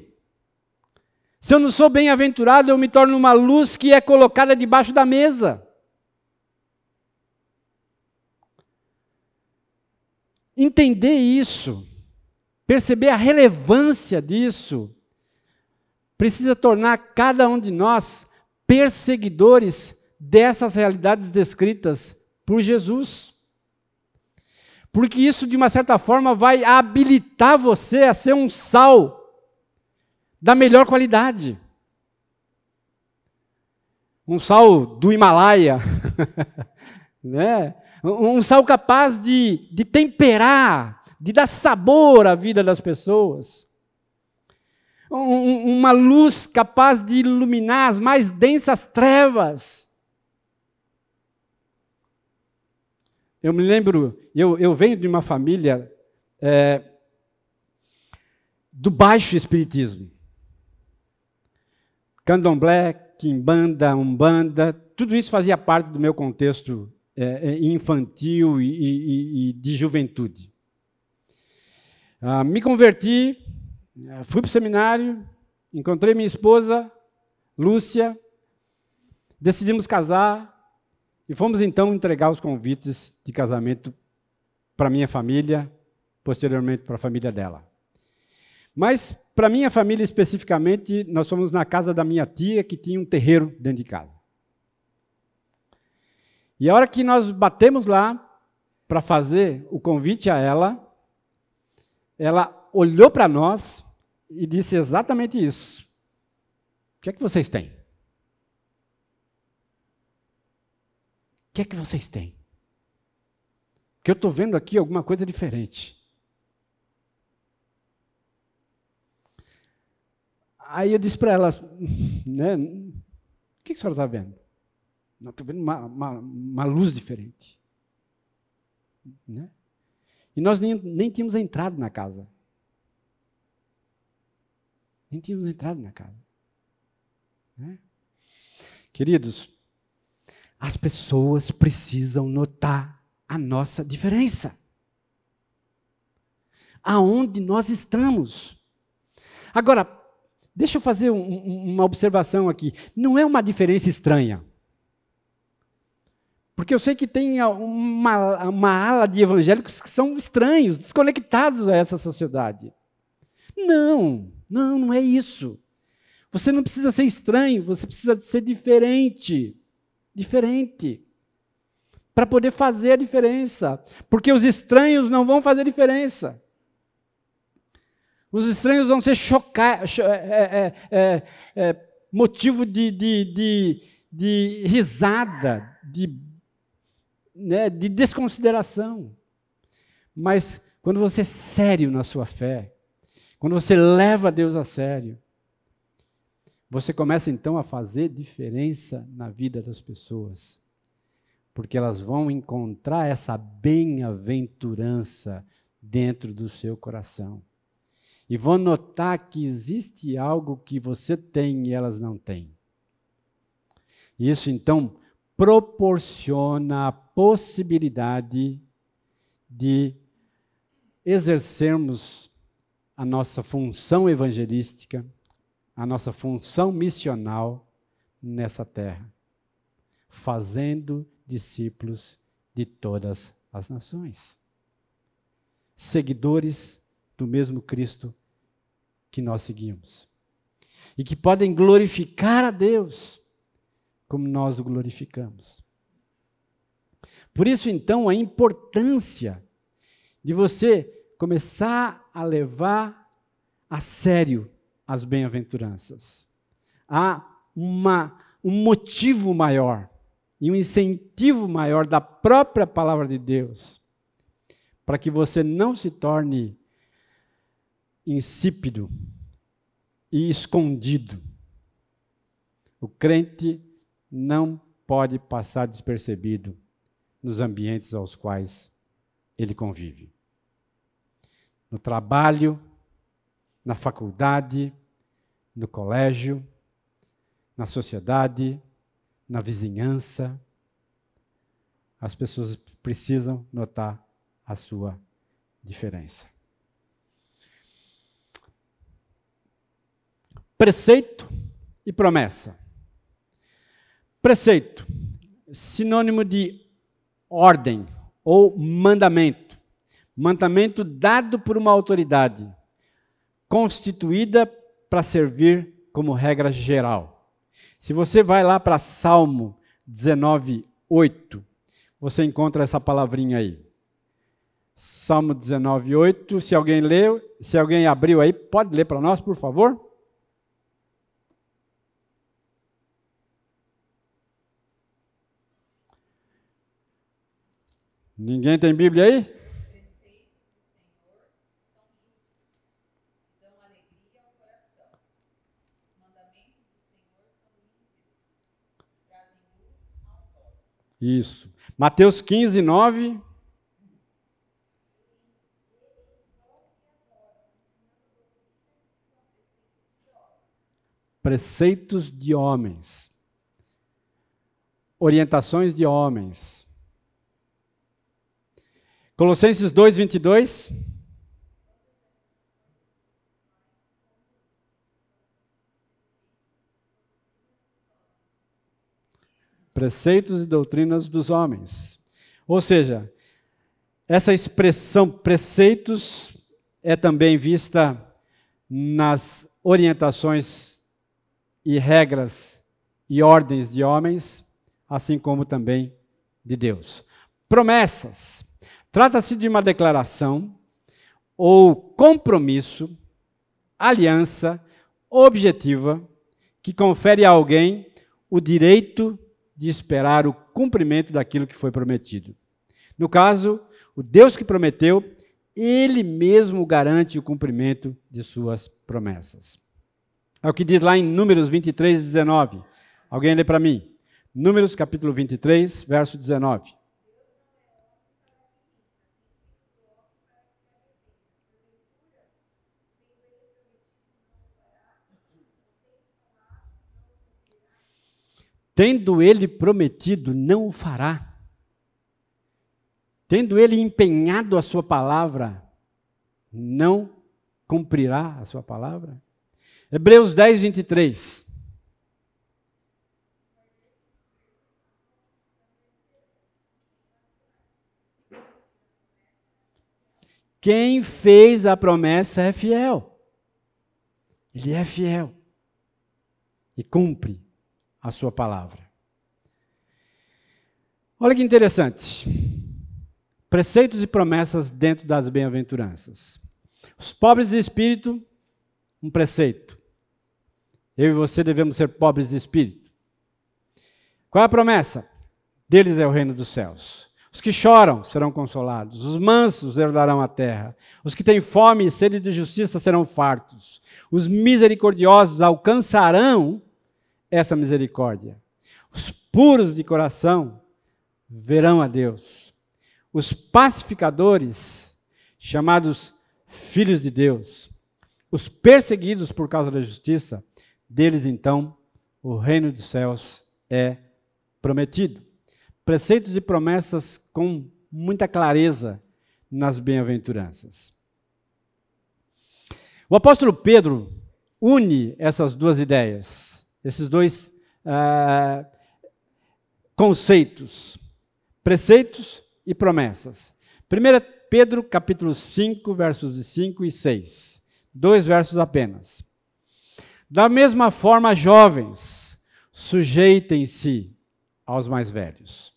Se eu não sou bem-aventurado, eu me torno uma luz que é colocada debaixo da mesa. Entender isso, perceber a relevância disso, precisa tornar cada um de nós perseguidores dessas realidades descritas por Jesus. Porque isso, de uma certa forma, vai habilitar você a ser um sal da melhor qualidade. Um sal do Himalaia, né? um sal capaz de, de temperar, de dar sabor à vida das pessoas. Um, uma luz capaz de iluminar as mais densas trevas. Eu me lembro, eu, eu venho de uma família é, do baixo espiritismo. Candomblé, quimbanda, umbanda, tudo isso fazia parte do meu contexto é, é infantil e, e, e, de juventude. Ah, me converti, fui para o seminário, encontrei minha esposa, Lúcia, decidimos casar, e fomos então entregar os convites de casamento para minha família, posteriormente para a família dela. Mas, para minha família especificamente, nós fomos na casa da minha tia, que tinha um terreiro dentro de casa. E a hora que nós batemos lá para fazer o convite a ela, ela olhou para nós e disse exatamente isso. O que é que vocês têm? O que é que vocês têm? Porque eu estou vendo aqui alguma coisa diferente. Aí eu disse para elas, né, o que, que a senhora está vendo? Estou vendo uma, uma, uma, luz diferente. Né? E nós nem, nem tínhamos entrado na casa. Nem tínhamos entrado na casa. Né? Queridos, as pessoas precisam notar a nossa diferença. Aonde nós estamos. Agora, deixa eu fazer um, uma observação aqui. Não é uma diferença estranha. Porque eu sei que tem uma, uma ala de evangélicos que são estranhos, desconectados a essa sociedade. Não, não, não é isso. Você não precisa ser estranho, você precisa ser diferente diferente. Para poder fazer a diferença. Porque os estranhos não vão fazer diferença. Os estranhos vão ser chocar, é, é, é, é, motivo de, de, de, de risada, de, né, de desconsideração. Mas quando você é sério na sua fé, quando você leva Deus a sério, você começa então a fazer diferença na vida das pessoas, porque elas vão encontrar essa bem-aventurança dentro do seu coração. E vão notar que existe algo que você tem e elas não têm. Isso então proporciona a possibilidade de exercermos a nossa função evangelística, a nossa função missional nessa terra, fazendo discípulos de todas as nações, seguidores do mesmo Cristo que nós seguimos, e que podem glorificar a Deus como nós o glorificamos. Por isso, então, a importância de você começar a levar a sério as bem-aventuranças. Há uma, um motivo maior e um incentivo maior da própria palavra de Deus para que você não se torne insípido e escondido. O crente não pode passar despercebido nos ambientes aos quais ele convive. No trabalho, na faculdade, no colégio, na sociedade, na vizinhança. As pessoas precisam notar a sua diferença. Preceito e promessa. Preceito, sinônimo de ordem ou mandamento. Mandamento dado por uma autoridade, constituída para servir como regra geral. Se você vai lá para Salmo 19, 8, você encontra essa palavrinha aí. Salmo 19, 8. Se alguém leu, se alguém abriu aí, pode ler para nós, por favor? Ninguém tem Bíblia aí? Isso. Mateus 15, 9. Preceitos de homens. Orientações de homens. Colossenses 2, 22. Preceitos e doutrinas dos homens. Ou seja, essa expressão preceitos é também vista nas orientações e regras e ordens de homens, assim como também de Deus. Promessas. Trata-se de uma declaração ou compromisso, aliança objetiva que confere a alguém o direito de esperar o cumprimento daquilo que foi prometido. No caso, o Deus que prometeu, ele mesmo garante o cumprimento de suas promessas. É o que diz lá em Números 23, 19. Alguém lê para mim? Números capítulo 23, verso 19. Tendo ele prometido, não o fará. Tendo ele empenhado a sua palavra, não cumprirá a sua palavra. Hebreus 10, 23. Quem fez a promessa é fiel. Ele é fiel e cumpre a sua palavra. Olha que interessante. Preceitos e promessas dentro das bem-aventuranças. Os pobres de espírito, um preceito. Eu e você devemos ser pobres de espírito. Qual é a promessa? Deles é o reino dos céus. Os que choram serão consolados, os mansos herdarão a terra, os que têm fome e sede de justiça serão fartos, os misericordiosos alcançarão essa misericórdia, os puros de coração verão a Deus, os pacificadores, chamados filhos de Deus, os perseguidos por causa da justiça, deles então o reino dos céus é prometido. Preceitos e promessas com muita clareza nas bem-aventuranças. O apóstolo Pedro une essas duas ideias, esses dois uh, conceitos, preceitos e promessas. 1 Pedro capítulo 5, versos 5 e 6. Dois versos apenas. Da mesma forma, jovens, sujeitem-se aos mais velhos.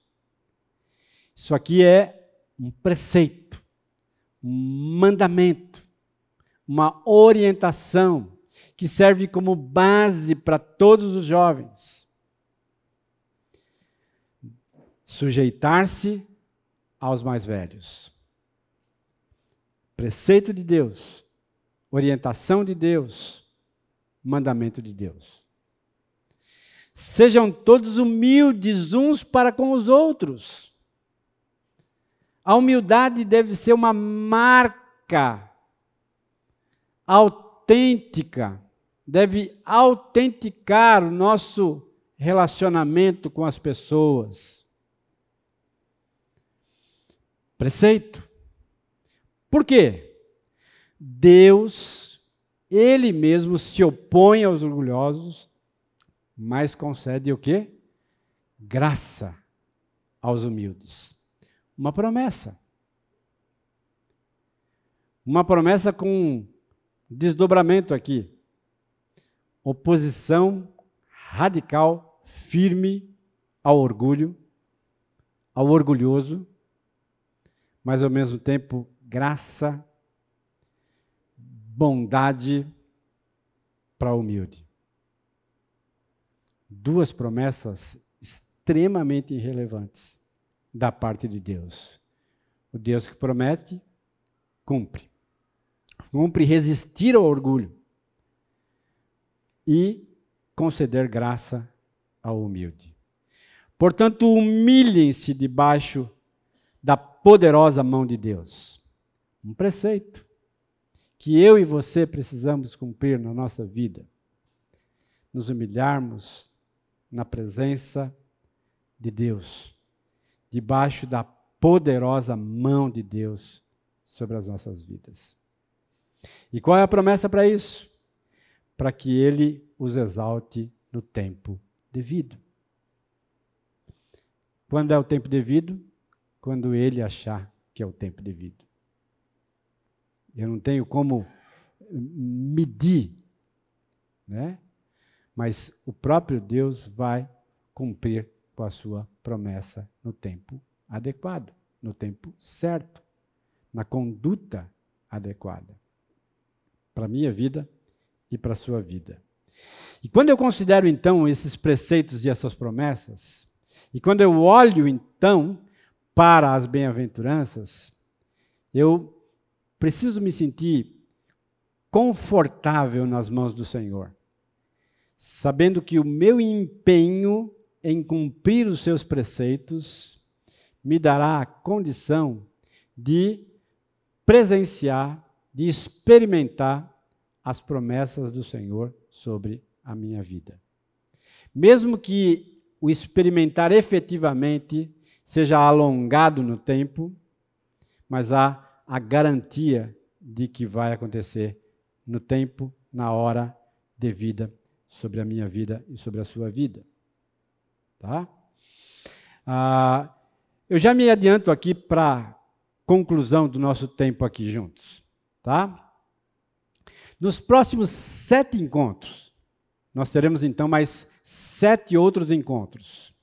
Isso aqui é um preceito, um mandamento, uma orientação que serve como base para todos os jovens. Sujeitar-se aos mais velhos. Preceito de Deus, orientação de Deus, mandamento de Deus. Sejam todos humildes uns para com os outros a humildade deve ser uma marca autêntica, deve autenticar o nosso relacionamento com as pessoas. Preceito. Por quê? Deus, Ele mesmo se opõe aos orgulhosos, mas concede o quê? Graça aos humildes. Uma promessa. Uma promessa com desdobramento aqui. Oposição radical, firme ao orgulho, ao orgulhoso, mas ao mesmo tempo graça, bondade para o humilde. Duas promessas extremamente relevantes da parte de Deus. O Deus que promete, cumpre. Cumpre resistir ao orgulho e conceder graça ao humilde. Portanto, humilhem-se debaixo da poderosa mão de Deus. Um preceito que eu e você precisamos cumprir na nossa vida. Nos humilharmos na presença de Deus debaixo da poderosa mão de Deus sobre as nossas vidas. E qual é a promessa para isso? Para que Ele os exalte no tempo devido. Quando é o tempo devido? Quando Ele achar que é o tempo devido. Eu não tenho como medir, né? Mas o próprio Deus vai cumprir com a sua promessa no tempo adequado, no tempo certo, na conduta adequada. Para minha vida e para a sua vida. E quando eu considero então esses preceitos e essas promessas, e quando eu olho então para as bem-aventuranças, eu preciso me sentir confortável nas mãos do Senhor, sabendo que o meu empenho em cumprir os seus preceitos, me dará a condição de presenciar, de experimentar as promessas do Senhor sobre a minha vida. Mesmo que o experimentar efetivamente seja alongado no tempo, mas há a garantia de que vai acontecer no tempo, na hora devida sobre a minha vida e sobre a sua vida. Tá? Ah, eu já me adianto aqui para conclusão do nosso tempo aqui juntos. Tá? Nos próximos sete encontros, nós teremos então mais sete outros encontros.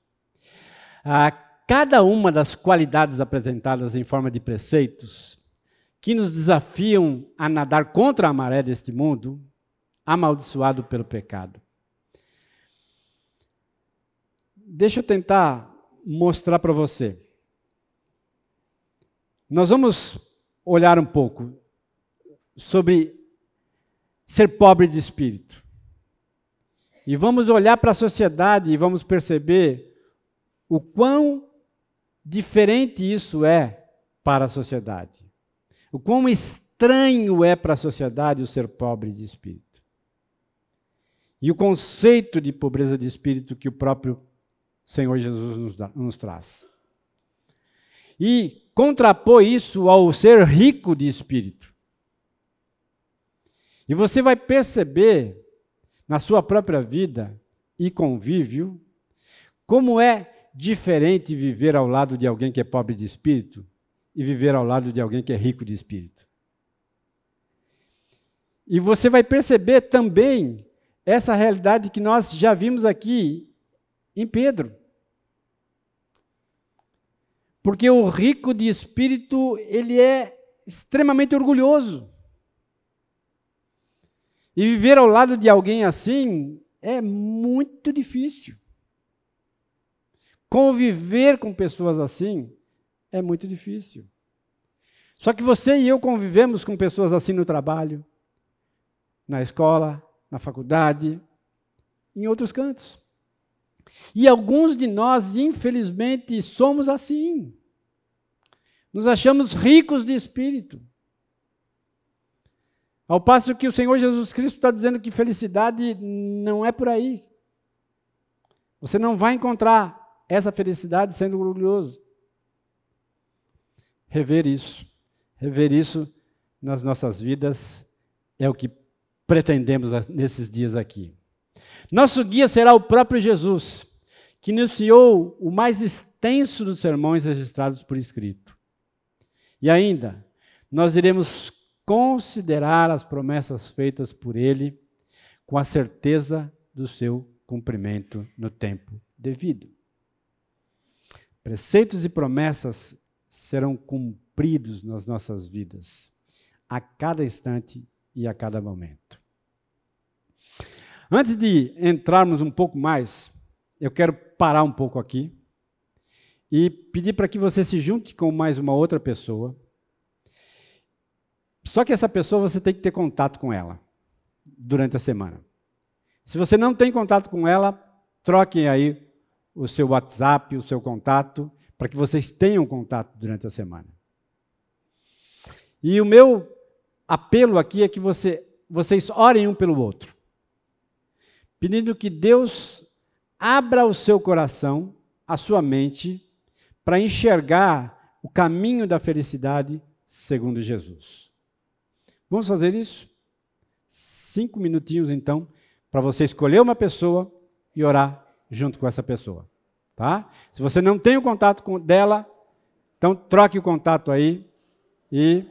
Ah, cada uma das qualidades apresentadas em forma de preceitos que nos desafiam a nadar contra a maré deste mundo, amaldiçoado pelo pecado. Deixa eu tentar mostrar para você. nós vamos olhar um pouco sobre ser pobre de espírito. E vamos olhar para a sociedade e vamos perceber o quão diferente isso é para a sociedade. O quão estranho é para a sociedade o ser pobre de espírito. E o conceito de pobreza de espírito que o próprio Senhor Jesus nos, dá, nos traz. E contrapor isso ao ser rico de espírito. E você vai perceber na sua própria vida e convívio como é diferente viver ao lado de alguém que é pobre de espírito e viver ao lado de alguém que é rico de espírito. E você vai perceber também essa realidade que nós já vimos aqui em Pedro. Porque o rico de espírito, ele é extremamente orgulhoso. E viver ao lado de alguém assim é muito difícil. Conviver com pessoas assim é muito difícil. Só que você e eu convivemos com pessoas assim no trabalho, na escola, na faculdade, em outros cantos. E alguns de nós, infelizmente, somos assim. Nos achamos ricos de espírito. Ao passo que o Senhor Jesus Cristo está dizendo que felicidade não é por aí. Você não vai encontrar essa felicidade sendo orgulhoso. Rever isso, rever isso nas nossas vidas é o que pretendemos nesses dias aqui. Nosso guia será o próprio Jesus que iniciou o mais extenso dos sermões registrados por escrito. E ainda, nós iremos considerar as promessas feitas por ele com a certeza do seu cumprimento no tempo devido. Preceitos e promessas serão cumpridos nas nossas vidas, a cada instante e a cada momento. Antes de entrarmos um pouco mais eu quero parar um pouco aqui e pedir para que você se junte com mais uma outra pessoa. Só que essa pessoa você tem que ter contato com ela durante a semana. Se você não tem contato com ela, troquem aí o seu WhatsApp, o seu contato, para que vocês tenham contato durante a semana. E o meu apelo aqui é que você, vocês orem um pelo outro, pedindo que Deus abra o seu coração, a sua mente, para enxergar o caminho da felicidade segundo Jesus. Vamos fazer isso? Cinco minutinhos, então, para você escolher uma pessoa e orar junto com essa pessoa. Tá? Se você não tem o contato dela, então troque o contato aí e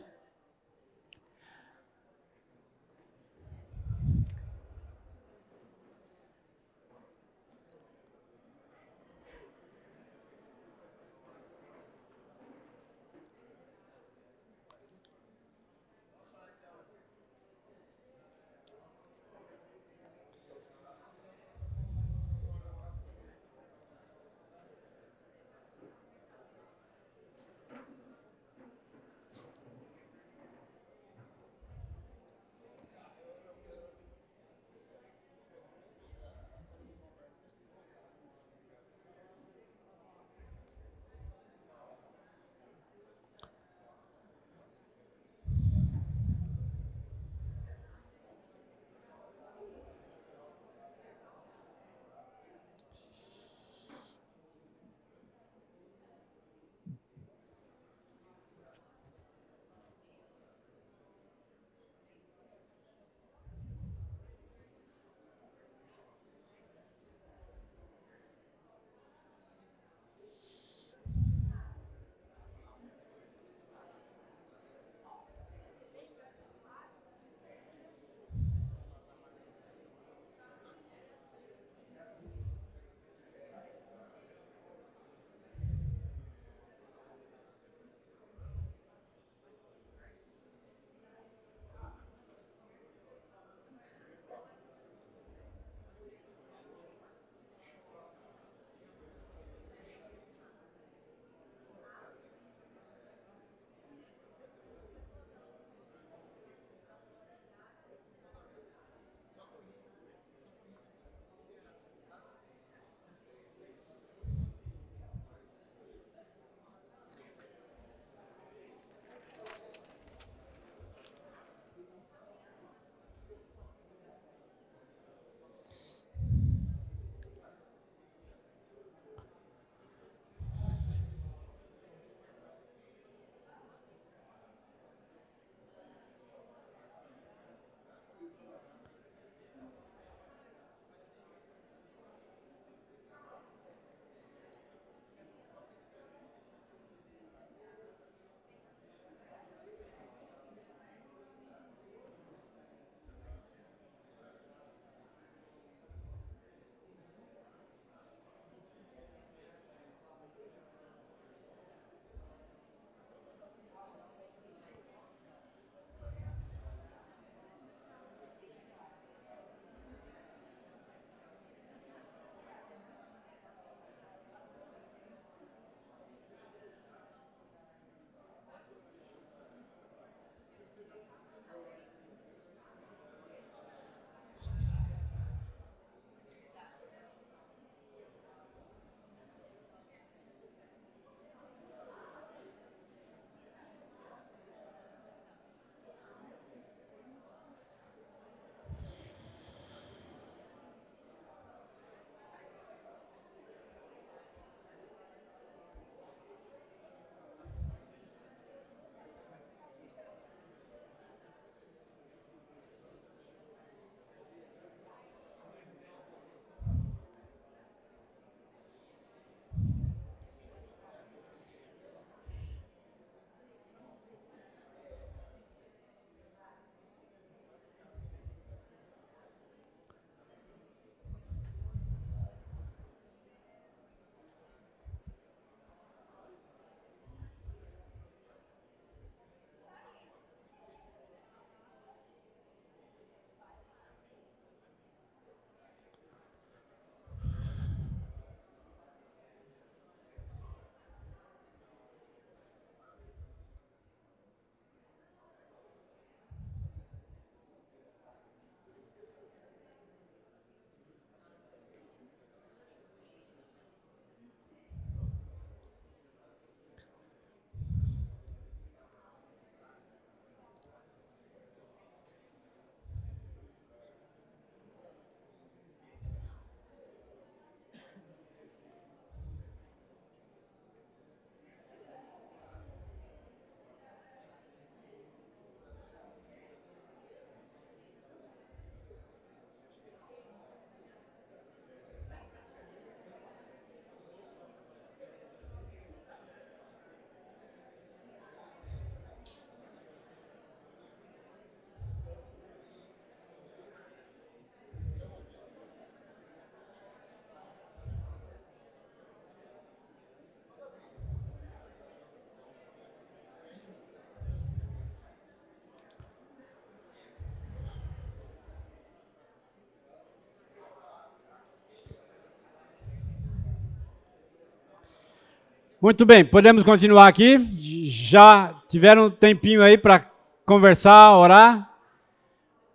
Muito bem, podemos continuar aqui. Já tiveram um tempinho aí para conversar, orar?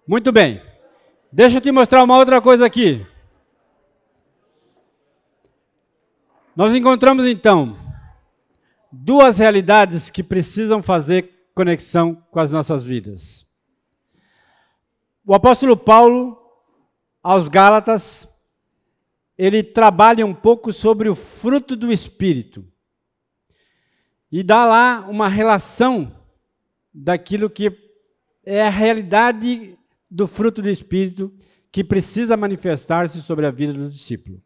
Muito bem. Deixa eu te mostrar uma outra coisa aqui. Nós encontramos então duas realidades que precisam fazer conexão com as nossas vidas. O apóstolo Paulo, aos Gálatas, ele trabalha um pouco sobre o fruto do Espírito e dá lá uma relação daquilo que é a realidade do fruto do Espírito que precisa manifestar-se sobre a vida do discípulo.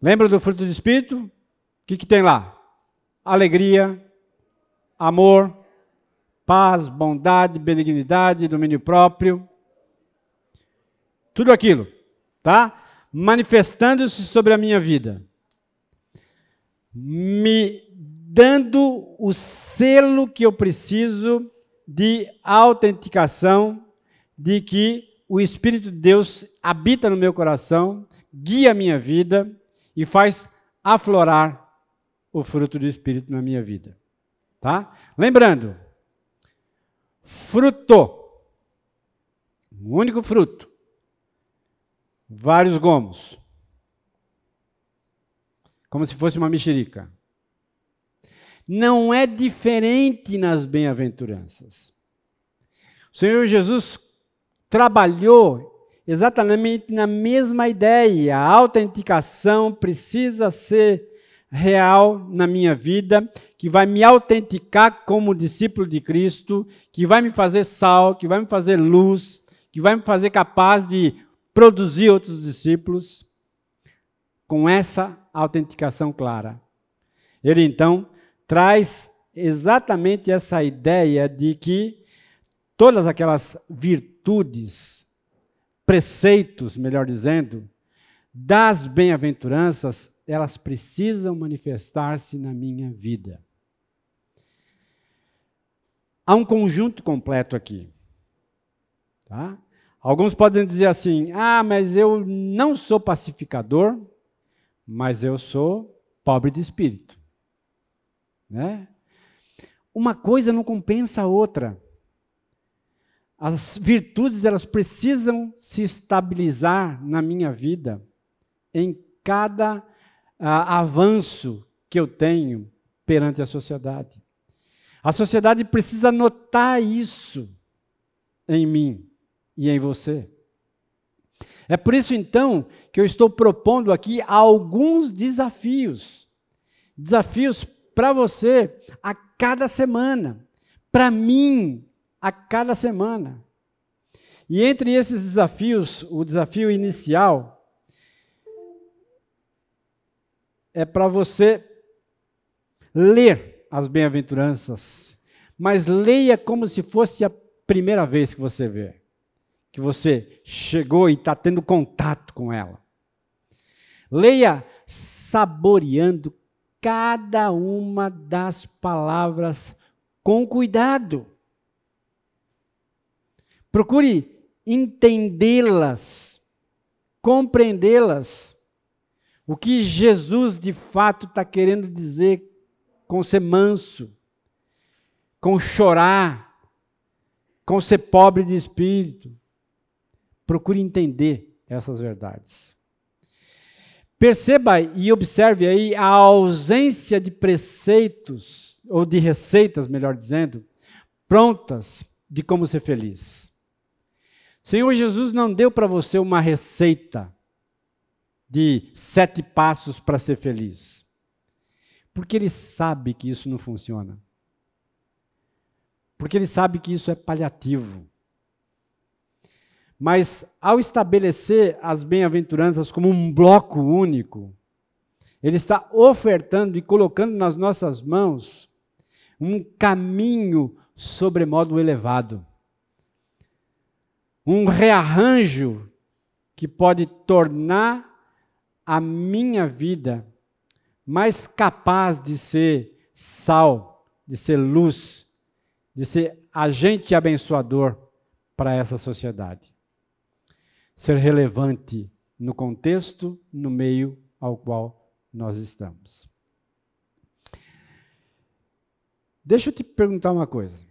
Lembra do fruto do Espírito? O que, que tem lá? Alegria, amor, paz, bondade, benignidade, domínio próprio. Tudo aquilo, tá? Manifestando-se sobre a minha vida me dando o selo que eu preciso de autenticação de que o Espírito de Deus habita no meu coração, guia a minha vida e faz aflorar o fruto do Espírito na minha vida. Tá? Lembrando, fruto, um único fruto, vários gomos como se fosse uma mexerica. Não é diferente nas bem-aventuranças. O Senhor Jesus trabalhou exatamente na mesma ideia. A autenticação precisa ser real na minha vida, que vai me autenticar como discípulo de Cristo, que vai me fazer sal, que vai me fazer luz, que vai me fazer capaz de produzir outros discípulos com essa autenticação clara. Ele então traz exatamente essa ideia de que todas aquelas virtudes, preceitos, melhor dizendo, das bem-aventuranças, elas precisam manifestar-se na minha vida. Há um conjunto completo aqui. Tá? Alguns podem dizer assim: ah, mas eu não sou pacificador, mas eu sou pobre de espírito. Né? Uma coisa não compensa a outra. As virtudes elas precisam se estabilizar na minha vida em cada ah, avanço que eu tenho perante a sociedade. A sociedade precisa notar isso em mim e em você. É por isso, então, que eu estou propondo aqui alguns desafios. Desafios para você a cada semana. Para mim, a cada semana. E entre esses desafios, o desafio inicial é para você ler as bem-aventuranças, mas leia como se fosse a primeira vez que você vê que você chegou e está tendo contato com ela. Leia saboreando cada uma das palavras com cuidado. Procure entendê-las, compreendê-las. O que Jesus de fato está querendo dizer com ser manso, com chorar, com ser pobre de espírito, Procure entender essas verdades. Perceba e observe aí a ausência de preceitos, ou de receitas, melhor dizendo, prontas de como ser feliz. Senhor Jesus não deu para você uma receita de sete passos para ser feliz. Porque Ele sabe que isso não funciona. Porque Ele sabe que isso é paliativo. Mas ao estabelecer as bem-aventuranças como um bloco único, ele está ofertando e colocando nas nossas mãos um caminho sobremodo elevado. Um rearranjo que pode tornar a minha vida mais capaz de ser sal, de ser luz, de ser agente abençoador para essa sociedade ser relevante no contexto, no meio ao qual nós estamos. Deixa eu te perguntar uma coisa.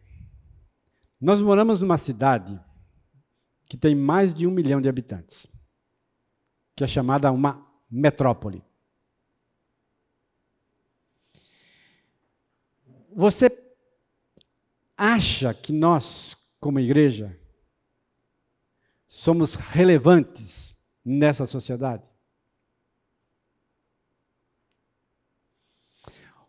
Nós moramos numa cidade que tem mais de um milhão de habitantes, que é chamada uma metrópole. Você acha que nós, como igreja, somos relevantes nessa sociedade?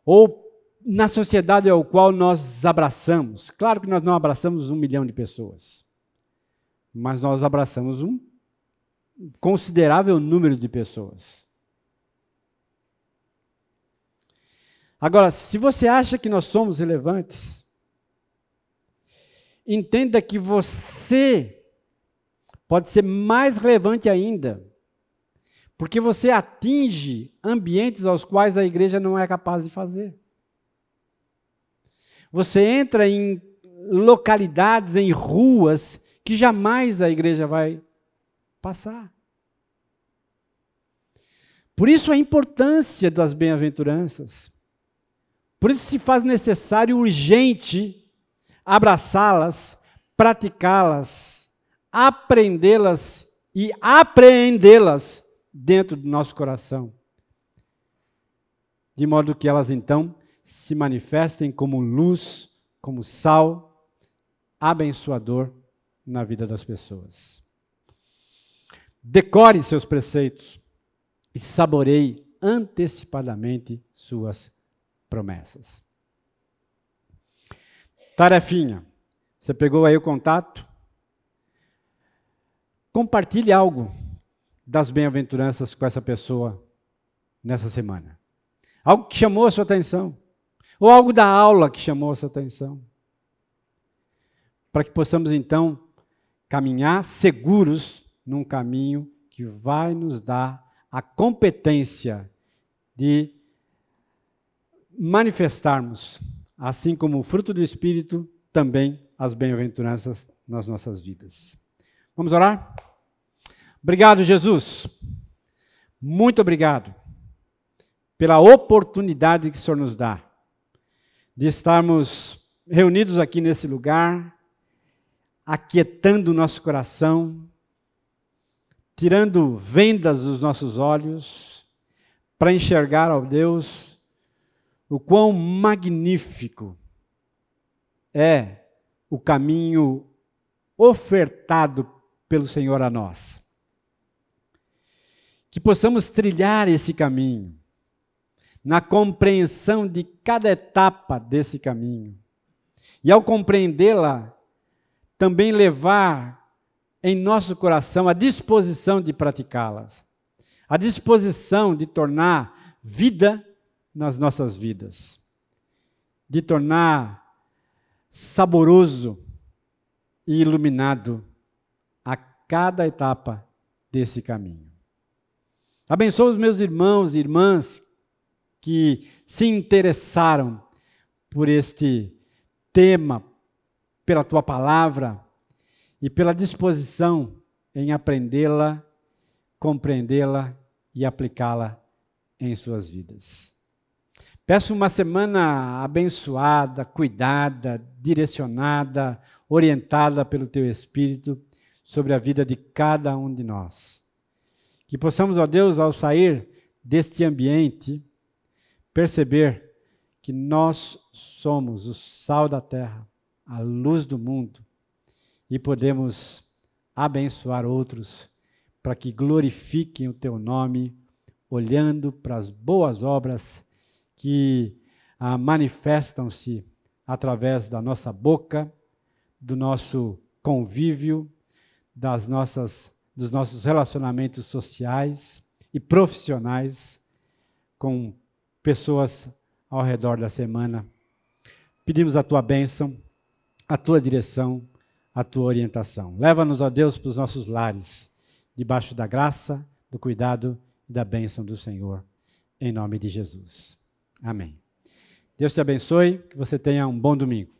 Ou na sociedade ao qual nós abraçamos? Claro que nós não abraçamos um milhão de pessoas, mas nós abraçamos um considerável número de pessoas. Agora, se você acha que nós somos relevantes, entenda que você pode ser mais relevante ainda, porque você atinge ambientes aos quais a igreja não é capaz de fazer. Você entra em localidades, em ruas, que jamais a igreja vai passar. Por isso a importância das bem-aventuranças. Por isso se faz necessário urgente abraçá-las, praticá-las, aprendê-las e apreendê-las dentro do nosso coração. De modo que elas então se manifestem como luz, como sal abençoador na vida das pessoas. Decore seus preceitos e saboreie antecipadamente suas promessas. Tarefinha. Você pegou aí o contato? Compartilhe algo das bem-aventuranças com essa pessoa nessa semana. Algo que chamou a sua atenção. Ou algo da aula que chamou a sua atenção. Para que possamos então caminhar seguros num caminho que vai nos dar a competência de manifestarmos, assim como o fruto do Espírito, também as bem-aventuranças nas nossas vidas. Vamos orar? Obrigado, Jesus. Muito obrigado pela oportunidade que o Senhor nos dá de estarmos reunidos aqui nesse lugar, aquietando o nosso coração, tirando vendas dos nossos olhos, para enxergar, ó Deus, o quão magnífico é o caminho ofertado pelo Senhor a nós. Que possamos trilhar esse caminho, na compreensão de cada etapa desse caminho. E ao compreendê-la, também levar em nosso coração a disposição de praticá-las, a disposição de tornar vida nas nossas vidas, de tornar saboroso e iluminado a cada etapa desse caminho. Abençoa os meus irmãos e irmãs que se interessaram por este tema, pela tua palavra e pela disposição em aprendê-la, compreendê-la e aplicá-la em suas vidas. Peço uma semana abençoada, cuidada, direcionada, orientada pelo Teu Espírito sobre a vida de cada um de nós. Que possamos, ó Deus, ao sair deste ambiente, perceber que nós somos o sal da terra, a luz do mundo, e podemos abençoar outros para que glorifiquem o Teu nome, olhando para as boas obras que ah, manifestam-se através da nossa boca, do nosso convívio, das nossas, dos nossos relacionamentos sociais e profissionais com pessoas ao redor da semana. Pedimos a tua bênção, a tua direção, a tua orientação. Leva-nos, ó Deus, para os nossos lares, debaixo da graça, do cuidado e da bênção do Senhor, em nome de Jesus. Amém. Deus te abençoe, que você tenha um bom domingo.